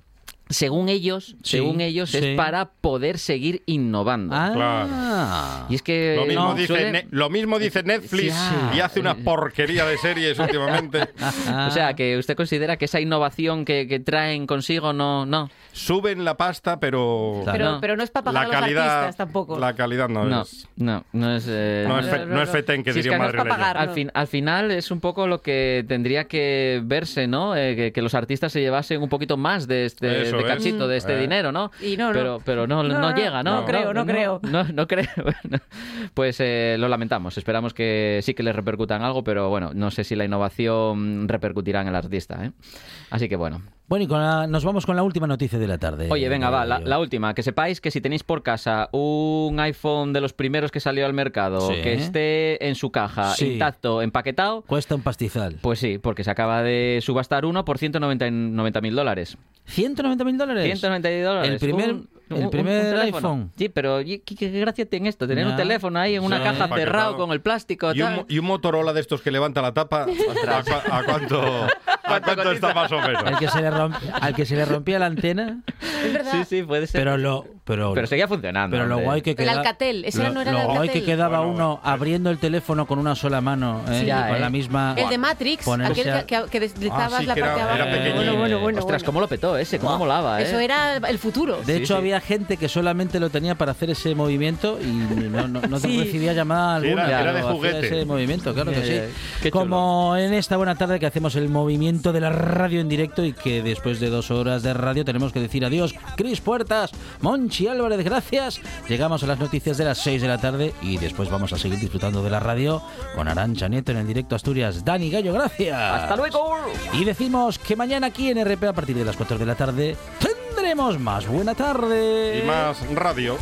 Speaker 12: Según ellos,
Speaker 1: Sí,
Speaker 12: según ellos,
Speaker 1: sí.
Speaker 12: es para poder seguir innovando.
Speaker 1: Ah.
Speaker 12: Y es que
Speaker 10: Lo mismo,
Speaker 12: no,
Speaker 10: dice,
Speaker 12: suele-
Speaker 10: Ne- lo mismo dice Netflix
Speaker 12: Sí.
Speaker 10: y hace una porquería de series últimamente.
Speaker 12: O sea, que usted considera que esa innovación que, que traen consigo no, no.
Speaker 10: Suben la pasta, pero
Speaker 1: Claro.
Speaker 13: Pero,
Speaker 12: No.
Speaker 13: pero no es para pagar
Speaker 10: la
Speaker 13: a los
Speaker 10: calidad,
Speaker 13: artistas tampoco.
Speaker 10: la calidad no,
Speaker 12: No,
Speaker 10: es.
Speaker 12: no, no es. eh,
Speaker 10: No es, fe- no es fetén, que
Speaker 12: Si es
Speaker 10: diría
Speaker 12: que es
Speaker 13: pa'
Speaker 10: madrileño.
Speaker 13: pagar.
Speaker 12: Al, fin, al final es un poco lo que tendría que verse, ¿no? Eh, que, que los artistas se llevasen un poquito más de este
Speaker 10: Eso
Speaker 12: de
Speaker 10: es.
Speaker 12: cachito, de este
Speaker 10: Eh.
Speaker 12: dinero, ¿no?
Speaker 13: Y no, no.
Speaker 12: Pero, pero no, no,
Speaker 13: No, no,
Speaker 12: llega, ¿no?
Speaker 13: no creo, no creo.
Speaker 12: No, no creo. Bueno, pues eh, lo lamentamos. Esperamos que sí que les repercutan algo, pero bueno, no sé si la innovación repercutirá en el artista, ¿eh? Así que bueno.
Speaker 1: Bueno, y con la- nos vamos con la última noticia de la tarde.
Speaker 12: Oye, venga, va, la, última. Que sepáis que si tenéis por casa un iPhone de los primeros que salió al mercado,
Speaker 1: Sí.
Speaker 12: que esté en su caja,
Speaker 1: Sí.
Speaker 12: intacto, empaquetado,
Speaker 1: Cuesta un pastizal.
Speaker 12: pues sí, porque se acaba de subastar uno por 190 mil dólares.
Speaker 1: ¿190 mil dólares?
Speaker 12: 190 dólares.
Speaker 1: El primer,
Speaker 12: Un-
Speaker 1: el
Speaker 12: un- un
Speaker 1: primer
Speaker 12: teléfono.
Speaker 1: iPhone.
Speaker 12: Sí, pero ¿y ¿qué, qué gracia tiene esto? Tener un teléfono ahí en una
Speaker 1: Sí.
Speaker 12: caja cerrado con el plástico.
Speaker 10: Y un,
Speaker 12: tal.
Speaker 10: mo- y un Motorola de estos que levanta la tapa, ¿a, cua- a cuánto, a cuánto está más o menos?
Speaker 1: Al que se le, romp- al que se le rompía la antena,
Speaker 13: Es verdad.
Speaker 12: Sí, sí, puede ser.
Speaker 1: pero lo, pero,
Speaker 12: Pero seguía funcionando.
Speaker 1: pero lo guay que
Speaker 13: El
Speaker 1: quedaba.
Speaker 13: Alcatel, ese
Speaker 1: lo,
Speaker 13: no era el
Speaker 1: lo guay
Speaker 13: Alcatel.
Speaker 1: que quedaba
Speaker 10: Bueno,
Speaker 1: uno abriendo el teléfono con una sola mano, ¿eh?
Speaker 12: Sí, ya,
Speaker 1: con
Speaker 12: ¿eh?
Speaker 1: la misma.
Speaker 13: El de Matrix, aquel
Speaker 1: a-
Speaker 13: que, que- deslizabas
Speaker 10: Ah, sí,
Speaker 13: la
Speaker 10: que
Speaker 13: parte
Speaker 10: era-
Speaker 13: de
Speaker 10: era
Speaker 13: abajo. Bueno, bueno, bueno.
Speaker 12: Ostras, cómo lo petó ese, cómo
Speaker 1: Buah.
Speaker 12: molaba, ¿eh?
Speaker 13: Eso era el futuro.
Speaker 1: De
Speaker 12: Sí,
Speaker 1: hecho, había gente que solamente lo tenía para hacer ese movimiento y no, no, no
Speaker 13: Sí.
Speaker 1: recibía llamada
Speaker 10: Sí, era-
Speaker 1: alguna.
Speaker 10: era de juguete.
Speaker 1: ese movimiento, claro que sí.
Speaker 12: chulo.
Speaker 1: Como en esta buena tarde que hacemos el movimiento de la radio en directo y que después de dos horas de radio tenemos que decir adiós. Cris Puertas, Monchi Álvarez, gracias. Llegamos a las noticias de las 6 de la tarde y después vamos a seguir disfrutando de la radio con Arancha Nieto en el directo Asturias. Dani Gallo, gracias.
Speaker 12: ¡Hasta luego!
Speaker 1: Y decimos que mañana aquí en RP a partir de las 4 de la tarde tendremos más buena tarde.
Speaker 10: Y más radio.